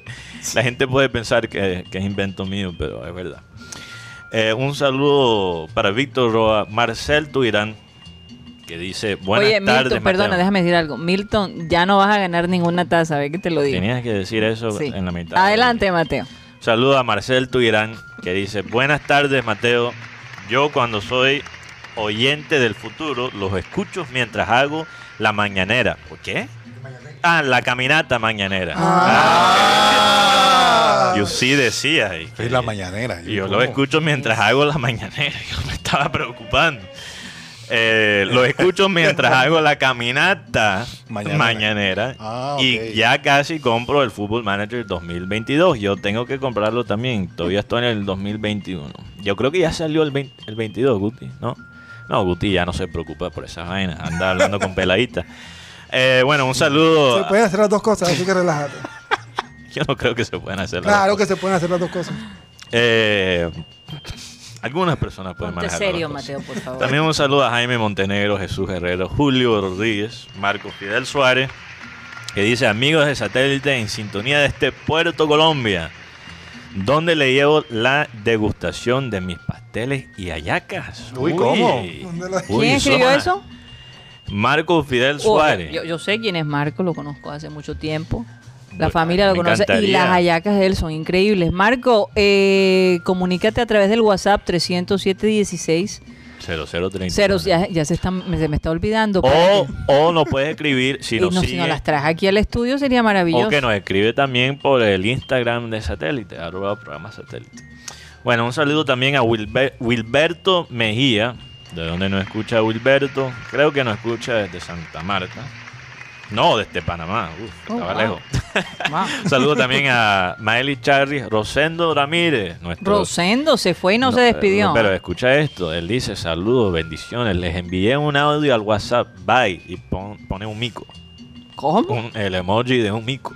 La gente puede pensar que, que es invento mío, pero es verdad. Eh, un saludo para Víctor Roa, Marcel Tuirán, que dice, buenas Oye, tardes, Milton, perdona, Mateo". déjame decir algo. Milton, ya no vas a ganar ninguna taza, ve que te lo digo. Tenías que decir eso Sí. en la mitad. Adelante, Mateo. Saludo a Marcel Tuirán, que dice, buenas tardes, Mateo. Yo cuando soy oyente del futuro, los escucho mientras hago la mañanera. ¿Por qué? Ah, la caminata mañanera. Ah. Yo sí decía. y Es la mañanera. y yo ¿cómo? lo escucho mientras hago la mañanera. Yo me estaba preocupando. Eh, lo escucho mientras hago la caminata Mañanera. mañanera. Ah, Y ya casi compro el Football Manager 2022. Yo tengo que comprarlo también. Todavía estoy en el 2021. Yo creo que ya salió el, 20 el 22, Guti, ¿no? No, Guti ya no se preocupa por esas vainas. Anda hablando con peladita. Eh, bueno, un saludo. Se pueden hacer las dos cosas, así que relájate. Yo no creo que se puedan hacer las Claro dos que se pueden hacer las dos cosas. Eh, algunas personas pueden Ponte manejar serio, cosas. Mateo, por favor. También un saludo a Jaime Montenegro, Jesús Herrero, Julio Rodríguez, Marco Fidel Suárez, que dice, amigos de satélite en sintonía de este Puerto Colombia, donde le llevo la degustación de mis pasteles y hallacas. Uy, ¿cómo? ¿Dónde la- Uy, ¿Quién escribió eso? Marco Fidel Oh, Suárez. yo, yo sé quién es Marco, lo conozco hace mucho tiempo. La Bueno, familia lo conoce y las hallacas de él son increíbles. Marco, eh, comunícate a través del WhatsApp 307-16. 0030. Cero, ya, ya se, está, me, se me está olvidando. O, o nos puedes escribir si nos no, si nos las traes aquí al estudio sería maravilloso. O que nos escribe también por el Instagram de satélite, arroba programa satélite. Bueno, un saludo también a Wilber- Wilberto Mejía, de donde nos escucha Wilberto. Creo que nos escucha desde Santa Marta. No, desde Panamá. Uf, Oh, estaba wow. lejos. Wow. Saludo también a Maeli Charri, Rosendo Ramírez, nuestro Rosendo se fue y no, se eh, despidió. Pero escucha esto, él dice saludos, bendiciones, les envié un audio al WhatsApp, bye, y pon- pone un mico. ¿Cómo? un- el emoji de un mico.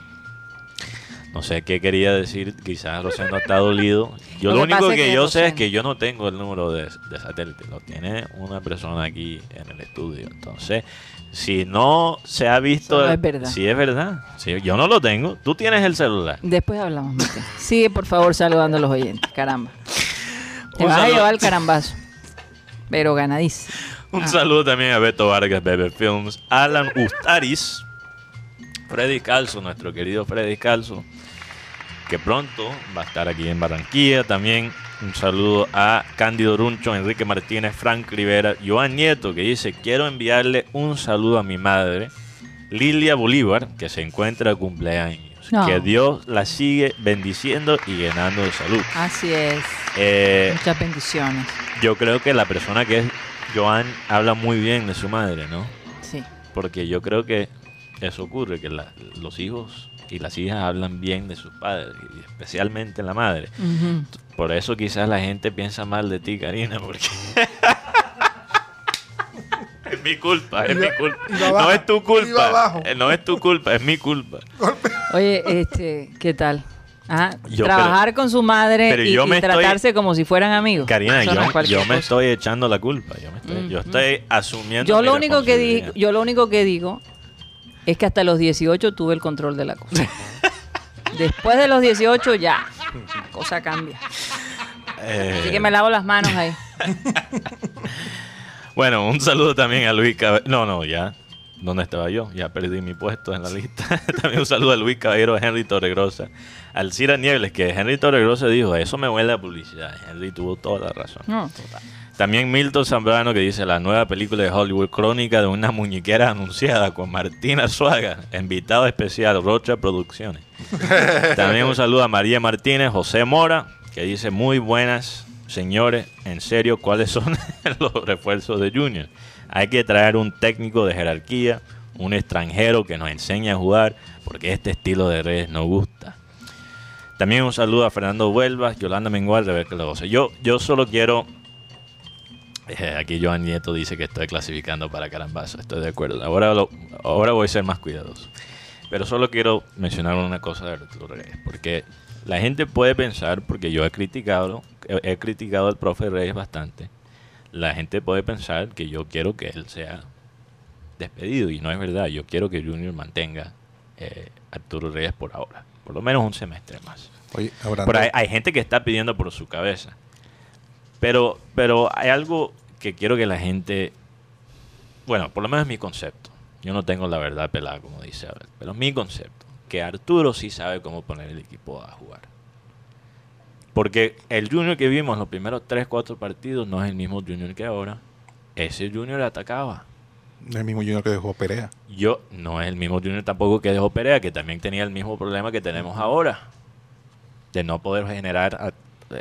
No sé qué quería decir, quizás Rosendo está dolido. Yo Lo lo, que único que, yo sé es que yo no tengo el número de, de satélite, lo tiene una persona aquí en el estudio. Entonces, si no se ha visto... No es verdad. Sí, es verdad. Yo no lo tengo. Tú tienes el celular. Después hablamos, Mateo. Sigue, por favor, saludando a los oyentes. Caramba. Te Un vas a llevar el carambazo. Pero ganadísimo. Un Ah. saludo también a Beto Vargas, Bebe Films, Alan Ustaris, Freddy Calzo, nuestro querido Freddy Calzo, que pronto va a estar aquí en Barranquilla. También un saludo a Cándido Runcho, Enrique Martínez, Frank Rivera, Joan Nieto, que dice, quiero enviarle un saludo a mi madre, Lilia Bolívar, que se encuentra de cumpleaños. No. Que Dios la sigue bendiciendo y llenando de salud. Así es. Eh, Muchas bendiciones. yo creo que la persona que es Joan habla muy bien de su madre, ¿no? Sí. Porque yo creo que eso ocurre, que la- los hijos y las hijas hablan bien de sus padres, y especialmente la madre. Por eso quizás la gente piensa mal de ti, Karina, porque... es mi culpa, es mi culpa. No es tu culpa. eh, No es tu culpa, es mi culpa. Oye, este, ¿qué tal? Ajá, Yo, trabajar con su madre y, yo y me estoy- tratarse como si fueran amigos. Karina, no yo, yo me estoy echando la culpa. Yo, me estoy, yo estoy asumiendo Yo lo único que digo, yo lo único que digo es que hasta los 18 tuve el control de la cosa. Después de los 18 ya, la cosa cambia. Eh, Así que me lavo las manos ahí. Bueno, un saludo también a Luis Caballero. No, no, ya. ¿Dónde estaba yo? Ya perdí mi puesto en la lista. también un saludo a Luis Caballero, a Henry Torregrosa, al Cira Niebles, que Henry Torregrosa dijo, eso me huele a publicidad. Henry tuvo toda la razón. No, total. También Milton Zambrano que dice la nueva película de Hollywood Crónica de una muñequera anunciada con Martina Suaga, invitado especial, Rocha Producciones. También un saludo a María Martínez, José Mora, que dice muy buenas señores, en serio, ¿cuáles son los refuerzos de Junior? Hay que traer un técnico de jerarquía, un extranjero que nos enseñe a jugar, porque este estilo de redes no gusta. También un saludo a Fernando Huelva, Yolanda Mengual, Rebeca Logosa. Yo, yo solo quiero eh, aquí Joan Nieto dice que estoy clasificando para carambazo. Estoy de acuerdo. Ahora, lo- ahora voy a ser más cuidadoso. Pero solo quiero mencionar una cosa de Arturo Reyes. Porque la gente puede pensar, porque yo he criticado, he, he criticado al profe Reyes bastante. La gente puede pensar que yo quiero que él sea despedido. Y no es verdad. Yo quiero que Junior mantenga eh, Arturo Reyes por ahora. Por lo menos un semestre más. Oye, hay gente que está pidiendo por su cabeza. Pero, pero hay algo que quiero que la gente. Bueno, por lo menos es mi concepto. Yo no tengo la verdad pelada, como dice Abel. Pero es mi concepto. Que Arturo sí sabe cómo poner el equipo a jugar. Porque el Junior que vimos en los primeros 3, 4 partidos no es el mismo Junior que ahora. Ese Junior atacaba. el mismo Junior que dejó Perea. Yo no es el mismo Junior tampoco que dejó Perea, que también tenía el mismo problema que tenemos ahora, de no poder generar a-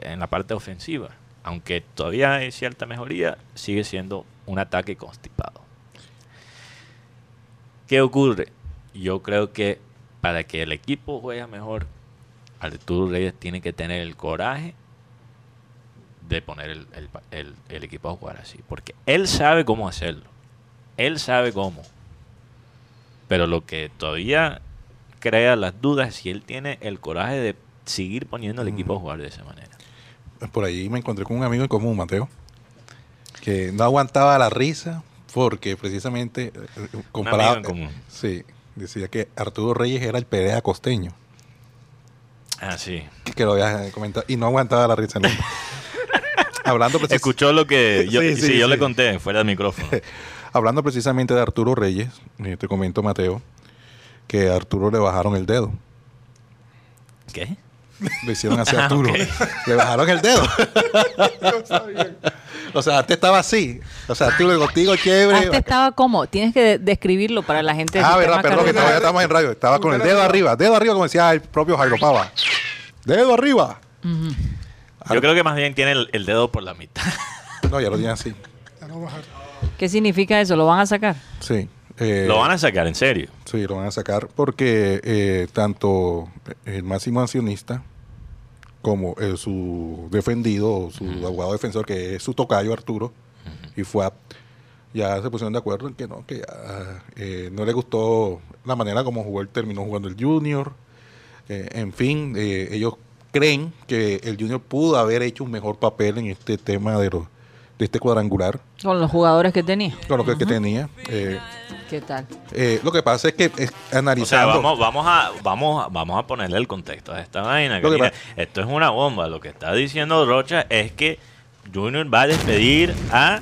en la parte ofensiva. Aunque todavía hay cierta mejoría, sigue siendo un ataque constipado. ¿Qué ocurre? Yo creo que para que el equipo juegue mejor, Arturo Reyes tiene que tener el coraje de poner el, el- el- el equipo a jugar así. Porque él sabe cómo hacerlo. Él sabe cómo. Pero lo que todavía crea las dudas es si él tiene el coraje de seguir poniendo el equipo a jugar de esa manera. Por ahí me encontré con un amigo en común, Mateo, que no aguantaba la risa porque precisamente eh, eh, comparaba. Sí, decía que Arturo Reyes era el Perea costeño, Ah, sí. que lo había comentado, y no aguantaba la risa nunca. Hablando, precis- Escuchó lo que yo, Sí, sí, sí, yo le conté fuera del micrófono. hablando precisamente de Arturo Reyes, eh, te comento, Mateo, que a Arturo le bajaron el dedo. ¿Qué? Le hicieron así a Ah, Arturo. Le bajaron el dedo. o sea, antes estaba así. O sea, Arturo contigo chévere. Antes estaba como, tienes que de- describirlo para la gente. Ah, verdad, perdón, que todavía estamos en radio. Estaba con el dedo arriba. Dedo arriba, como decía el propio Jairo Pava. Dedo arriba. Yo creo que más bien tiene el, el dedo por la mitad. No, ya lo tiene así. ¿Qué significa eso? ¿Lo van a sacar? Sí. Eh, Lo van a sacar, en serio. Sí, lo van a sacar porque eh, tanto el máximo accionista como eh, su defendido, su abogado defensor, que es su tocayo Arturo, y FUAP, ya se pusieron de acuerdo en que no, que ya, eh, no le gustó la manera como jugó él, terminó jugando el Junior. En fin, eh, ellos creen que el Junior pudo haber hecho un mejor papel en este tema de, los de este cuadrangular, Con los jugadores que tenía. con lo que, que tenía. Eh, ¿Qué tal? eh, lo que pasa es que es, O sea, analizando... vamos, vamos, a, vamos, vamos a ponerle el contexto a esta vaina. Que Esto es una bomba. Lo que está diciendo Rocha es que Junior va a despedir a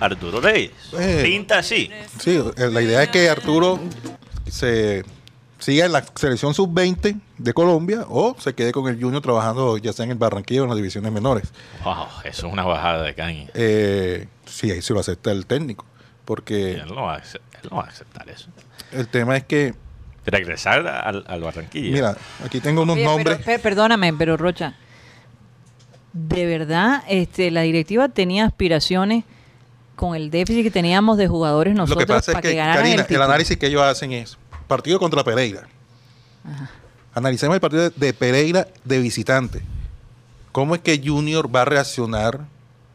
Arturo Reyes. Eh. Pinta así. Sí, la idea es que Arturo se siga en la selección sub-20 de Colombia o se quede con el Junior trabajando ya sea en el Barranquillo o en las divisiones menores. Wow, eso es una bajada de caña. Eh, sí, ahí se lo acepta el técnico. Porque Él no, va a, acep- él no va a aceptar eso. el tema es que, Regresar al, al Barranquilla. mira, aquí tengo unos Oye, nombres. pero, perdóname, pero Rocha, de verdad, este, la directiva tenía aspiraciones con el déficit que teníamos de jugadores Lo nosotros que pasa es para que, que, ganaran Karina, el análisis que ellos hacen es partido contra Pereira. Analicemos el partido de, Pereira de visitante. ¿Cómo es que Junior va a reaccionar?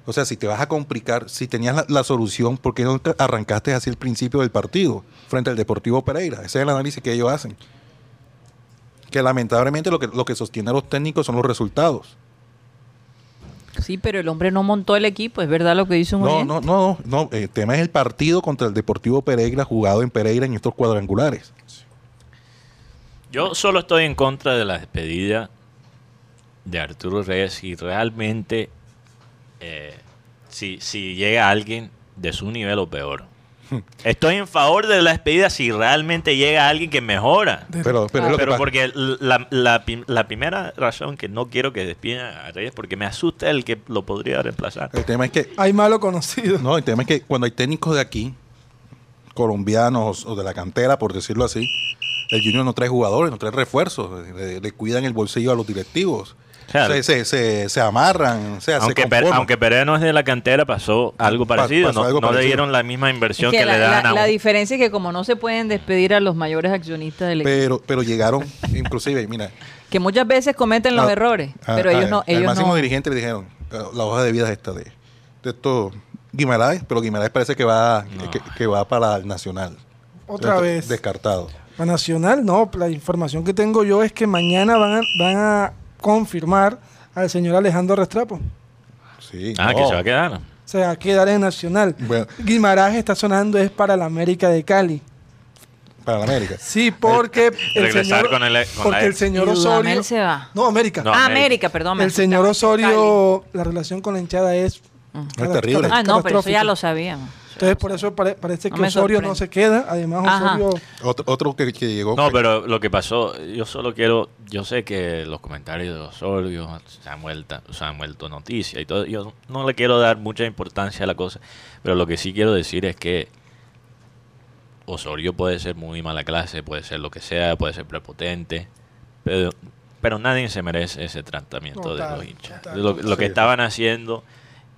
O sea, si te vas a complicar, si tenías la, la solución, ¿por qué no te arrancaste así el principio del partido frente al Deportivo Pereira? Ese es el análisis que ellos hacen. Que lamentablemente lo que, lo que sostiene a los técnicos son los resultados. Sí, pero el hombre no montó el equipo, es verdad lo que dice un No, no, no, no. El tema es el partido contra el Deportivo Pereira jugado en Pereira en estos cuadrangulares. Yo solo estoy en contra de la despedida de Arturo Reyes si realmente eh, si, si llega alguien de su nivel o peor. Estoy en favor de la despedida si realmente llega alguien que mejora. Pero, pero, Pero porque la, la, la primera razón que no quiero que despidan a Reyes porque me asusta el que lo podría reemplazar. El tema es que Hay malo conocido. No, el tema es que cuando hay técnicos de aquí, colombianos o de la cantera, por decirlo así, el Junior no trae jugadores, no trae refuerzos, le, le cuidan el bolsillo a los directivos. Claro. Se, se, se, se amarran, o sea, Aunque, se Per- aunque Pereira no es de la cantera, pasó algo Pa- parecido. pasó no algo no le dieron la misma Es inversión que que, la, le dan la- a un- la diferencia es que como no se pueden despedir a los mayores accionistas del equipo, pero, pero llegaron, inclusive, mira, que muchas veces cometen los a- errores, a- pero a- ellos no, ellos máximo no. dirigente le dijeron, la, la hoja de vida es esta de, de esto, Guimaraes, pero Guimaraes parece que va, No. que, que va para el Nacional. Otra Entonces, vez. Descartado. A Nacional, no. La información que tengo yo es que mañana van a, van a confirmar al señor Alejandro Restrepo. Sí, Ah, no. que se va a quedar. O sea, va a quedar en Nacional. Bueno. Guimaraes está sonando es para la América de Cali. Para la América. Sí, porque el Regresar señor, con el- con porque la- el señor Y Osorio se va. No, América. No, ah, América. América, perdón. el señor Osorio, la relación con la hinchada es Es terrible. Cali. Ah, no, pero eso ya lo sabíamos. Entonces, por eso pare- parece No que Osorio sorprende. no se queda. Además, Ajá. Osorio Otro, otro que, que llegó. No, pero lo que pasó, yo solo quiero, yo sé que los comentarios de Osorio se han vuelto, se han vuelto noticia y todo, yo no le quiero dar mucha importancia a la cosa, pero lo que sí quiero decir es que Osorio puede ser muy mala clase, puede ser lo que sea, puede ser prepotente, pero, pero nadie se merece ese tratamiento de los hinchas. Lo, lo que estaban haciendo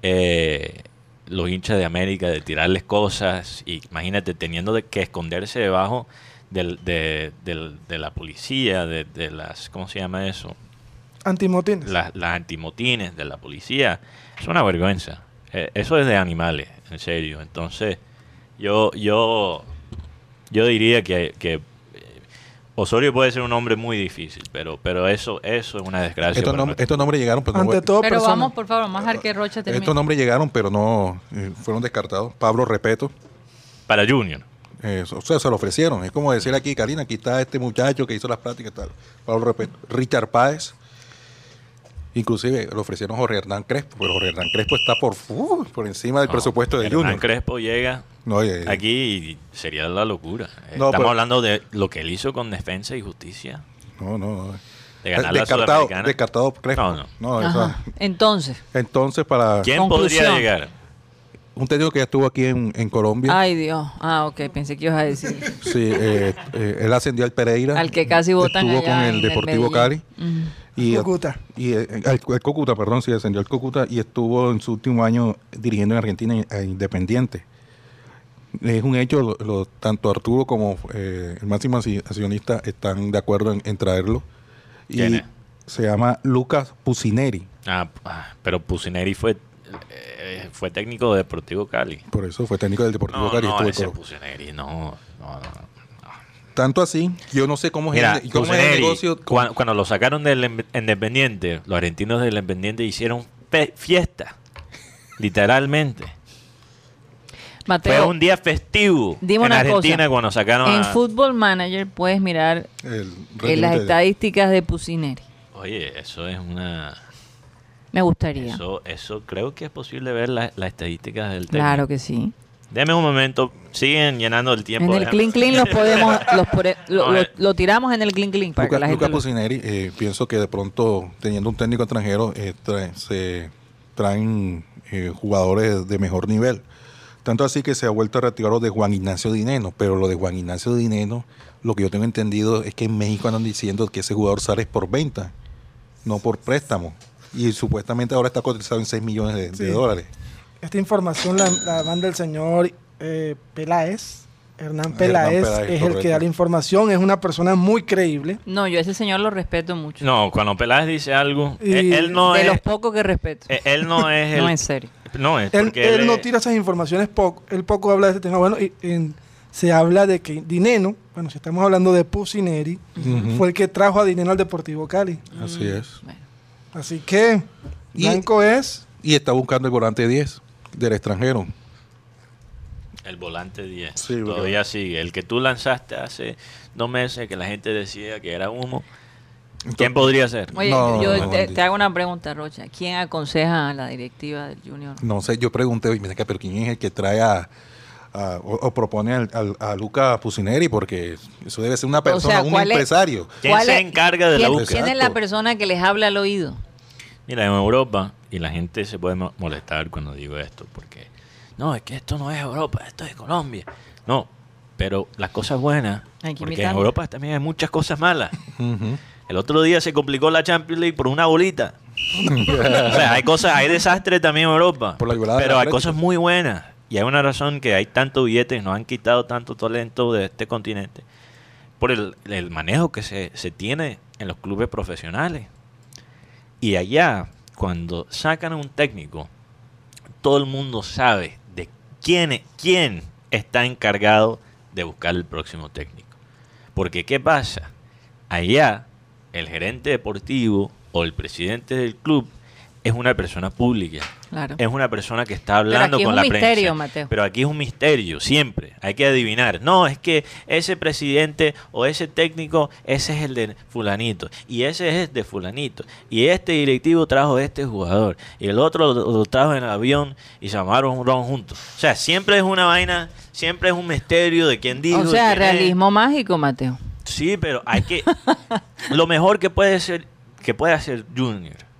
eh, los hinchas de América de tirarles cosas, y imagínate teniendo de- que esconderse debajo del, de, del- de la policía, de, de las, ¿cómo se llama eso? antimotines. Las, las antimotines de la policía. Es una vergüenza. Eh, eso es de animales, en serio. Entonces, yo, yo, yo diría que, que, Osorio puede ser un hombre muy difícil, pero, pero eso, eso es una desgracia. estos, nom- nombres llegaron, pero no Ante voy- todo, Pero persona. vamos, por favor, más que Rocha termine. estos nombres llegaron, pero no eh, fueron descartados. Pablo Repeto, para Junior. eh, o sea, se lo ofrecieron. Es como decir aquí, Karina, aquí está este muchacho que hizo las prácticas y tal. Pablo Repeto, Richard Páez. Inclusive le ofrecieron Jorge Hernán Crespo, pero Jorge Hernán Crespo está por uh, por encima del No, presupuesto de Hernán Junior. Crespo llega No, aquí y sería la locura. No, Estamos pero- hablando de lo que él hizo con Defensa y Justicia. no, no, no. De ganar la descartado, Sudamericana. descartado Crespo. No, no. Entonces, entonces, para ¿Quién Conclusión. podría llegar? un técnico que ya estuvo aquí en, en Colombia, ay Dios. Ah, ok, pensé que ibas a decir. sí, eh, eh, él ascendió al Pereira. Al que casi votan Estuvo allá con el el Deportivo Medellín. Cali. Ujú. Y, Cúcuta. Y eh, el, el Cúcuta, perdón, sí, ascendió al Cúcuta y estuvo en su último año dirigiendo en Argentina a Independiente. Es un hecho, lo- lo- tanto Arturo como eh, el máximo acci- accionista están de acuerdo en, en traerlo. Y ¿Quién es? se llama Lucas Pusineri, Ah, ah, pero Pusineri fue, eh, fue técnico de Deportivo Cali. por eso fue técnico del Deportivo No, Cali. no, ese. Pusineri, no, no, no. Tanto así, yo no sé cómo es, Mira, el, cómo es el negocio. cuan- cuando, lo sacaron del Independiente, los argentinos del Independiente hicieron fiesta, literalmente. Mateo, Fue un día festivo Dime en una Argentina cosa. cuando sacaron en a... Football Manager puedes mirar el eh, las estadísticas de Pusineri. Oye, eso es una... Me gustaría. Eso, eso creo que es posible ver la- las estadísticas del técnico. Claro que sí. Deme un momento, siguen llenando el tiempo. En el clean clean los podemos, los pore- lo, No, lo- eh. lo tiramos en el clean clean para que Luca, la gente Luca Pusineri, eh, pienso que de pronto, teniendo un técnico extranjero, eh, trae- se traen eh, jugadores de mejor nivel. Tanto así que se ha vuelto a retirar lo de Juan Ignacio Dineno, pero lo de Juan Ignacio Dineno, lo que yo tengo entendido es que en México andan diciendo que ese jugador sale por venta, no por préstamo. Y supuestamente ahora está cotizado en 6 millones de, dólares. Esta información la, la manda el señor eh, Peláez. Hernán Hernán Peláez, es el que da la información, es una persona muy creíble. No, yo a ese señor lo respeto mucho. No, cuando Peláez dice algo, Y- él, él no de es. los pocos que respeto. eh, Él no es el. no, en serio. No, es Él, porque él no tira esas informaciones poco, él poco habla de este tema. Bueno, y, en- se habla de que Dineno, bueno, si estamos hablando de Pusineri, Ujú. fue el que trajo a Dineno al Deportivo Cali. Así es. Bueno. Así que Y- Blanco es Y está buscando el volante 10 del extranjero. El volante 10. Sí, porque- Todavía sigue. El que tú lanzaste hace dos meses que la gente decía que era humo. ¿Quién podría ser? Oye, No, yo no, te, no. te hago una pregunta, Rocha. ¿Quién aconseja a la directiva del Junior? No sé, yo pregunté, oye, mira, pero ¿quién es el que trae a, a- o, o propone al- al- a, Luca Pusineri? Porque eso debe ser una persona, un ¿cuál es- empresario. ¿Quién ¿Cuál se encarga de la quién- búsqueda? ¿Quién es la persona que les habla al oído? Mira, en Europa, y la gente se puede mo- molestar cuando digo esto, porque no, es que esto no es Europa, esto es Colombia. No, pero las cosas buenas, Hay que porque en. Europa también hay muchas cosas malas. Ujú. El otro día se complicó la Champions League por una bolita. o sea, hay cosas, hay desastre también en Europa. Por la igualdad de pero la hay brecha. cosas muy buenas. Y hay una razón que hay tanto billete, nos han quitado tanto talento de este continente. Por el, el manejo que se, se tiene en los clubes profesionales. Y allá, cuando sacan a un técnico, todo el mundo sabe de quién, quién está encargado de buscar el próximo técnico. Porque, ¿qué pasa? Allá, el gerente deportivo o el presidente del club es una persona pública. Claro. Es una persona que está hablando aquí es con un la misterio, prensa. Mateo. Pero aquí es un misterio, siempre. Hay que adivinar. No, es que ese presidente o ese técnico, ese es el de fulanito. Y ese es de fulanito. Y este directivo trajo a este jugador. Y el otro lo, lo trajo en el avión y se llamaron juntos. O sea, siempre es una vaina, siempre es un misterio de quién dijo. o sea, es. realismo mágico, Mateo. Sí, pero hay que. lo mejor que puede ser, que puede hacer Junior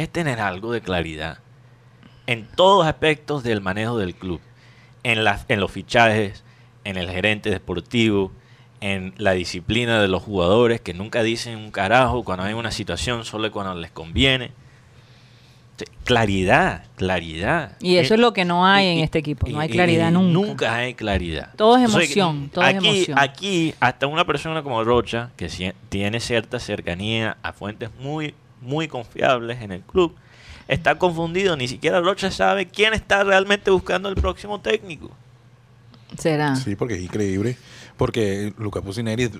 es tener algo de claridad en todos aspectos del manejo del club, en las, en los fichajes, en el gerente deportivo, en la disciplina de los jugadores que nunca dicen un carajo cuando hay una situación, solo cuando les conviene. Claridad, claridad. Y eso Eh, es lo que no hay y- en este equipo. No hay claridad y- nunca. Nunca hay claridad. Todo es emoción, todo es aquí, emoción. Aquí, hasta una persona como Rocha, que tiene cierta cercanía a fuentes muy, muy confiables en el club, está confundido. Ni siquiera Rocha sabe quién está realmente buscando el próximo técnico. Será. Sí, porque es increíble. Porque Luca Pusineri,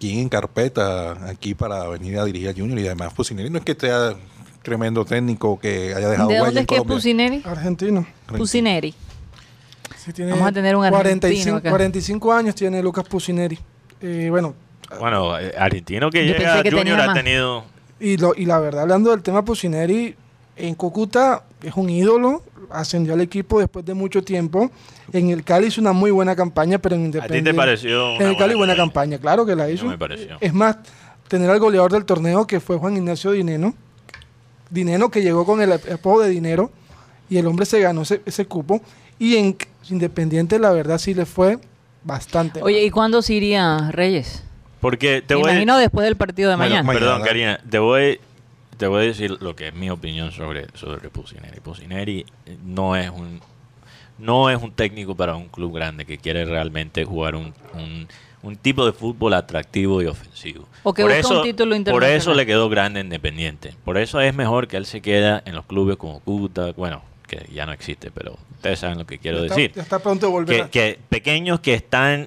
quien en carpeta aquí para venir a dirigir a Junior y además Pusineri no es que sea tremendo técnico que haya dejado ¿De huella dónde en es que. Pusineri? argentino. Pusineri. Sí, tiene Vamos a tener un argentino 45, acá. 45 años tiene Lucas Pusineri. Eh, bueno, Bueno, eh, argentino que Yo llega que Junior ha más. tenido... y, lo, y la verdad, hablando del tema Pusineri, en Cúcuta es un ídolo, ascendió al equipo después de mucho tiempo. En el Cali hizo una muy buena campaña, pero en ¿A ti Independiente. te pareció? En el Cali buena campaña, claro que la hizo. me pareció. Es más, tener al goleador del torneo que fue Juan Ignacio Dineno. Dineno que llegó con el apodo de dinero y el hombre se ganó ese, ese cupo. Y en Independiente, la verdad, sí le fue bastante. Oye, ¿y cuándo se iría Reyes? Porque te Me voy... imagino después del partido de Bueno, mañana. mañana. Perdón, Karina, te voy, te voy a decir lo que es mi opinión sobre, sobre Pusineri. Pusineri eh, no es un no es un técnico para un club grande que quiere realmente jugar un, un, un tipo de fútbol atractivo y ofensivo. O que busca un título Por internacional. eso le quedó grande Independiente. Por eso es mejor que él se queda en los clubes como Cúcuta, bueno, que ya no existe, pero ustedes saben lo que quiero ya está, decir ya está pronto de volver. que, a- que pequeños que están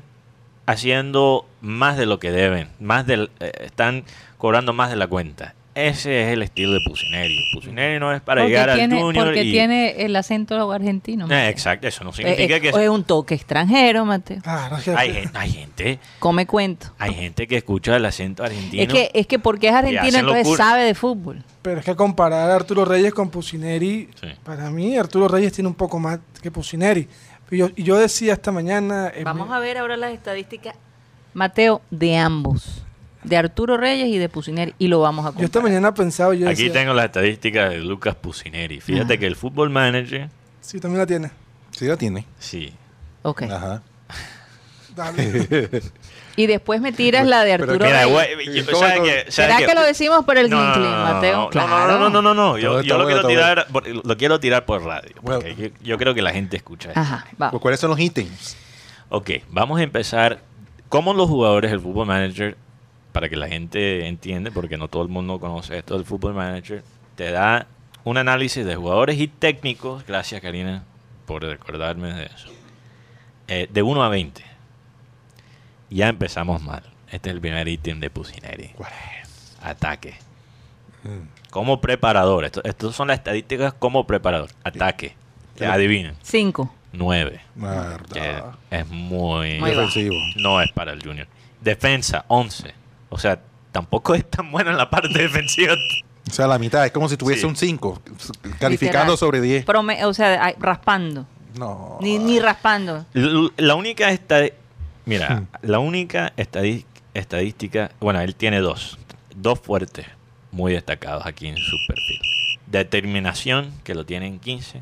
haciendo más de lo que deben, más del, eh, están cobrando más de la cuenta. Ese es el estilo de Pusineri. Pusineri no es para porque llegar al tiene, Junior porque y... tiene el acento argentino. Eh, exacto, eso no Eh, significa eh, que... es un toque extranjero, Mateo. Claro, es que- hay, gen- hay gente Come cuento. hay gente que escucha el acento argentino. Es que, es que porque es argentino, entonces locura. sabe de fútbol. Pero es que comparar a Arturo Reyes con Pusineri, Sí. para mí Arturo Reyes tiene un poco más que Pusineri. Y yo, y yo decía esta mañana... eh, Vamos a ver ahora las estadísticas, Mateo, de ambos. De Arturo Reyes y de Pusineri. Y lo vamos a Yo esta comparar. mañana pensaba, yo Aquí decía, tengo las estadísticas de Lucas Pusineri. Fíjate Ajá. que el Football Manager, sí, también la tiene. Sí, la tiene. sí, Ok. Ajá. Dale. Y después me tiras la de Arturo Mira, Reyes. güey, yo- ¿Cómo- ¿sabe cómo? qué? ¿Sabe ¿Será qué? que lo decimos por el No, no, no, no, Mateo? no, claro. No, no, no, no, no. Yo, Todo yo está lo quiero tirar, por- lo quiero tirar por radio, porque yo, yo creo que la gente escucha esto. Ajá, va. Pues, ¿Cuáles son los ítems? Ok, vamos a empezar. ¿Cómo los jugadores del Football Manager, para que la gente entiende, porque no todo el mundo conoce esto del Football Manager, te da un análisis de jugadores y técnicos, gracias Karina por recordarme de eso, eh, de 1 a 20. Ya empezamos mal. Este es el primer ítem de Pusineri. ¿Cuál Ataque. Como preparador. Esto- Estas son las estadísticas como preparador. Ataque. ¿Qué? Adivinen. Cinco. 9. Mierda. Que es muy... Muy. Defensivo. No es para el Junior. Defensa, 11. O sea, tampoco es tan bueno en la parte defensiva. O sea, la mitad. Es como si tuviese Sí. un 5. Calificando Literal. sobre 10. Prome- o sea, raspando. No. Ni, ni raspando. L- La única esta Mira, Hmm. la única estadística... Bueno, él tiene dos. Dos fuertes muy destacados aquí en su perfil. Determinación, que lo tiene en 15.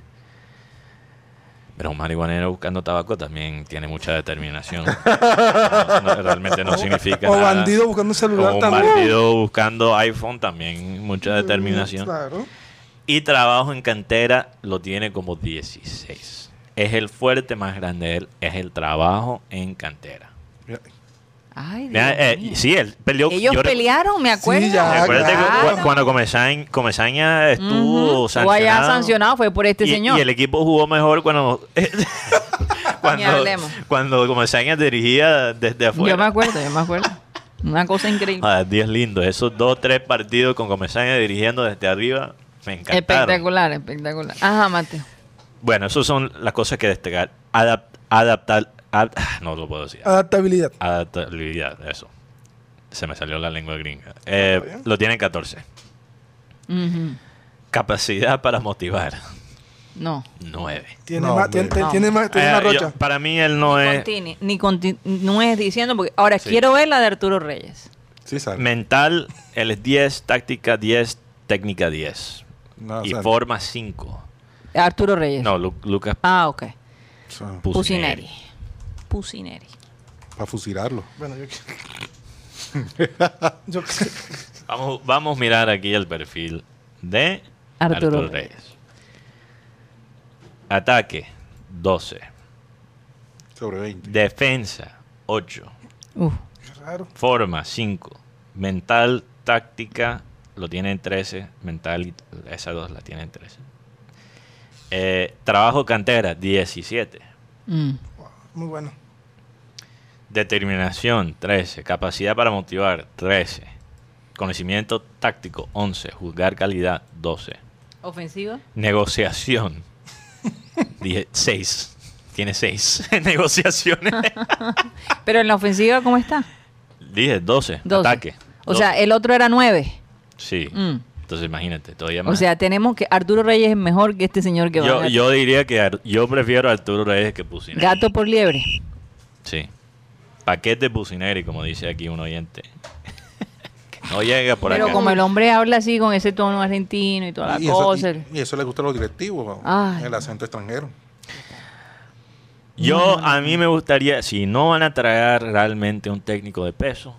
Pero un marihuanero buscando tabaco también tiene mucha determinación. No, no, realmente no significa O nada. bandido buscando celular O un también. bandido buscando iPhone también mucha determinación. Claro. Y trabajo en cantera lo tiene como 16. Es el fuerte más grande de él, es el trabajo en cantera. Ay, Dios Mira, eh, mío. sí, él peleó. Ellos yo pelearon, me acuerdo. Sí, ya, Acuérdate que claro. cuando Comesaña, Comesaña estuvo Ujú. O sancionado. allá sancionado fue por este y, señor. y el equipo jugó mejor cuando cuando, cuando Comesaña dirigía desde afuera. Yo me acuerdo, yo me acuerdo. Una cosa increíble. Ah, días lindos. Esos dos, tres partidos con Comesaña dirigiendo desde arriba me encantaron. espectacular, espectacular. Ajá, Mateo. Bueno, esas son las cosas que destacar. Adap- adaptar. ad- ah, no lo puedo decir. Adaptabilidad. Adaptabilidad, eso. Se me salió la lengua gringa. Eh, lo tienen 14. Ujú. Capacidad para motivar, No. 9. Tiene No, más, tiene. No. tiene más, tiene Eh, más yo- rocha. para mí él no es Contini- ni conti- no es diciendo porque ahora Sí. quiero ver la de Arturo Reyes. Sí, sale. mental, él es 10, táctica 10, técnica 10. No, y sea, forma 5. Arturo Reyes. No, Lu- Lucas Ah, ok. o sea, Pusineri. Pusineri. para fusilarlo. Bueno, yo, yo Vamos, vamos a mirar aquí el perfil de Arturo Arturo, Reyes. Ataque, 12. Sobre 20. Defensa, 8. Uf. raro. Forma, 5. Mental, táctica, lo tiene en 13. Mental, y- esas dos la tienen en 13. Eh, trabajo cantera, 17. Mm. Muy bueno. Determinación, 13. Capacidad para motivar, 13. Conocimiento táctico, 11. Juzgar calidad, 12. ¿Ofensiva? Negociación, 6. Tiene 6 negociaciones. Pero en la ofensiva, ¿cómo está? Dije 12. 12. Ataque. O sea, el otro era 9. Sí. Mm. Entonces imagínate, todavía más. O sea, tenemos que Arturo Reyes es mejor que este señor que va a yo, ganar. yo diría que Ar- yo prefiero a Arturo Reyes que Pusineri. Gato por liebre. Sí. Paquete Pusineri, como dice aquí un oyente. que no llega por Pero acá. como el hombre habla así con ese tono argentino y toda la y, eso, cosa. y- y eso le gusta a los directivos, Ay. el acento extranjero. Yo, a mí me gustaría, si no van a traer realmente un técnico de peso,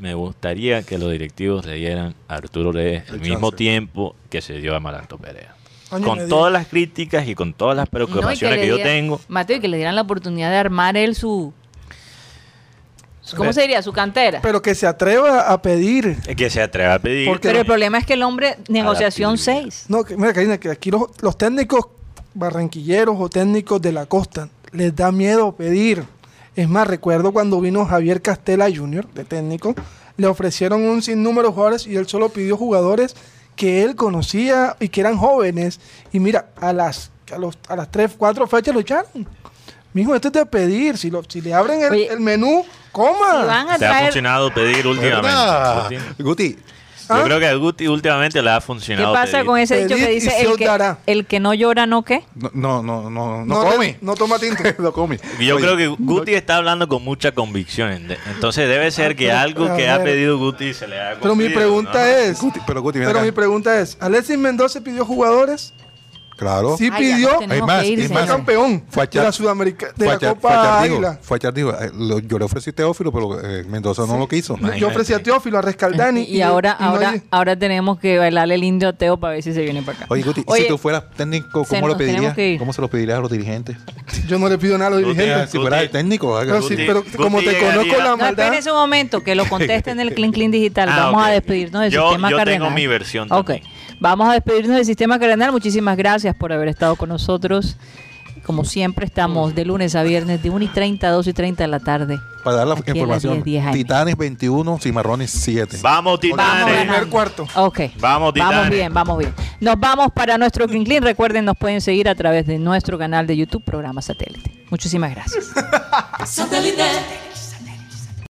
me gustaría que los directivos le dieran a Arturo Reyes el El mismo tiempo que se dio a Maranto Perea. Con todas las críticas y con todas las preocupaciones que, yo diera- tengo, Mateo, y que le dieran la oportunidad de armar él su... ¿Cómo se diría? Su cantera. Pero que se atreva a pedir. es que se atreva a pedir. Porque- Pero el problema es que el hombre, negociación Adaptabilidad. 6. No, que, mira, Karina, que aquí los, los técnicos barranquilleros o técnicos de la costa les da miedo pedir. Es más, recuerdo cuando vino Javier Castela Jr., de técnico, le ofrecieron un sinnúmero de jugadores y él solo pidió jugadores que él conocía y que eran jóvenes. Y mira, a las, a los, a las tres, cuatro fechas lo echaron. Mijo, esto es de pedir. Si, lo, si le abren el, Oye, el menú, coma. Si van a Te ha funcionado pedir últimamente. Guti. Yo ¿Ah? creo que a Guti últimamente le ha ¿Qué funcionado. pasa pedir. con ese dicho que dice el que, el que no llora no qué? no, no, no, no, no come. no toma tinto. no come. Yo Oye, creo que Guti está hablando con mucha convicción. Entonces debe ser que algo que ha pedido Guti se le ha Pero mi pregunta ¿no? es, Guti, pero Guti, pero acá. mi pregunta es, ¿Alexis Mendoza pidió jugadores? Claro. Sí Ay, pidió, Es más, ir, es más, campeón Fue a de la Char- Sudamericana, de Fue a Char- Copa fue a Char dijo, Águila. fue a Char dijo, eh, lo- yo le ofrecí a Teófilo, pero eh, Mendoza no lo quiso. Yo- Yo ofrecí a Teófilo, a Rescaldani. y, ahora, y ahora, ahora tenemos que bailarle el indio a Teo para ver si se viene para acá. Oye, Guti, Oye, si tú fueras técnico, ¿cómo lo pedirías? ¿Cómo se lo pedirías a los dirigentes? Yo no le pido nada a los dirigentes. Si fueras el técnico, Pero, sí, como te conozco la No, maldad. espérense un momento, que lo conteste en el Clean Clean Digital. Ah, Vamos a despedirnos del Sistema yo tengo Cardenal. mi versión Ok. Vamos a despedirnos del Sistema Cardenal. Muchísimas gracias por haber estado con nosotros. Como siempre, estamos de lunes a viernes de 1 y 30 a 2 y 30 de la tarde. Para dar la Aquí información. 10, 10 AM. Titanes 21, Cimarrones 7. Vamos, Vamos Titanes. primer ganando. cuarto. Ok. Vamos, Vamos Titanes. bien, vamos bien. Nos vamos para nuestro Clean Clean. Recuerden, nos pueden seguir a través de nuestro canal de YouTube, programa satélite. Muchísimas gracias. Satélite.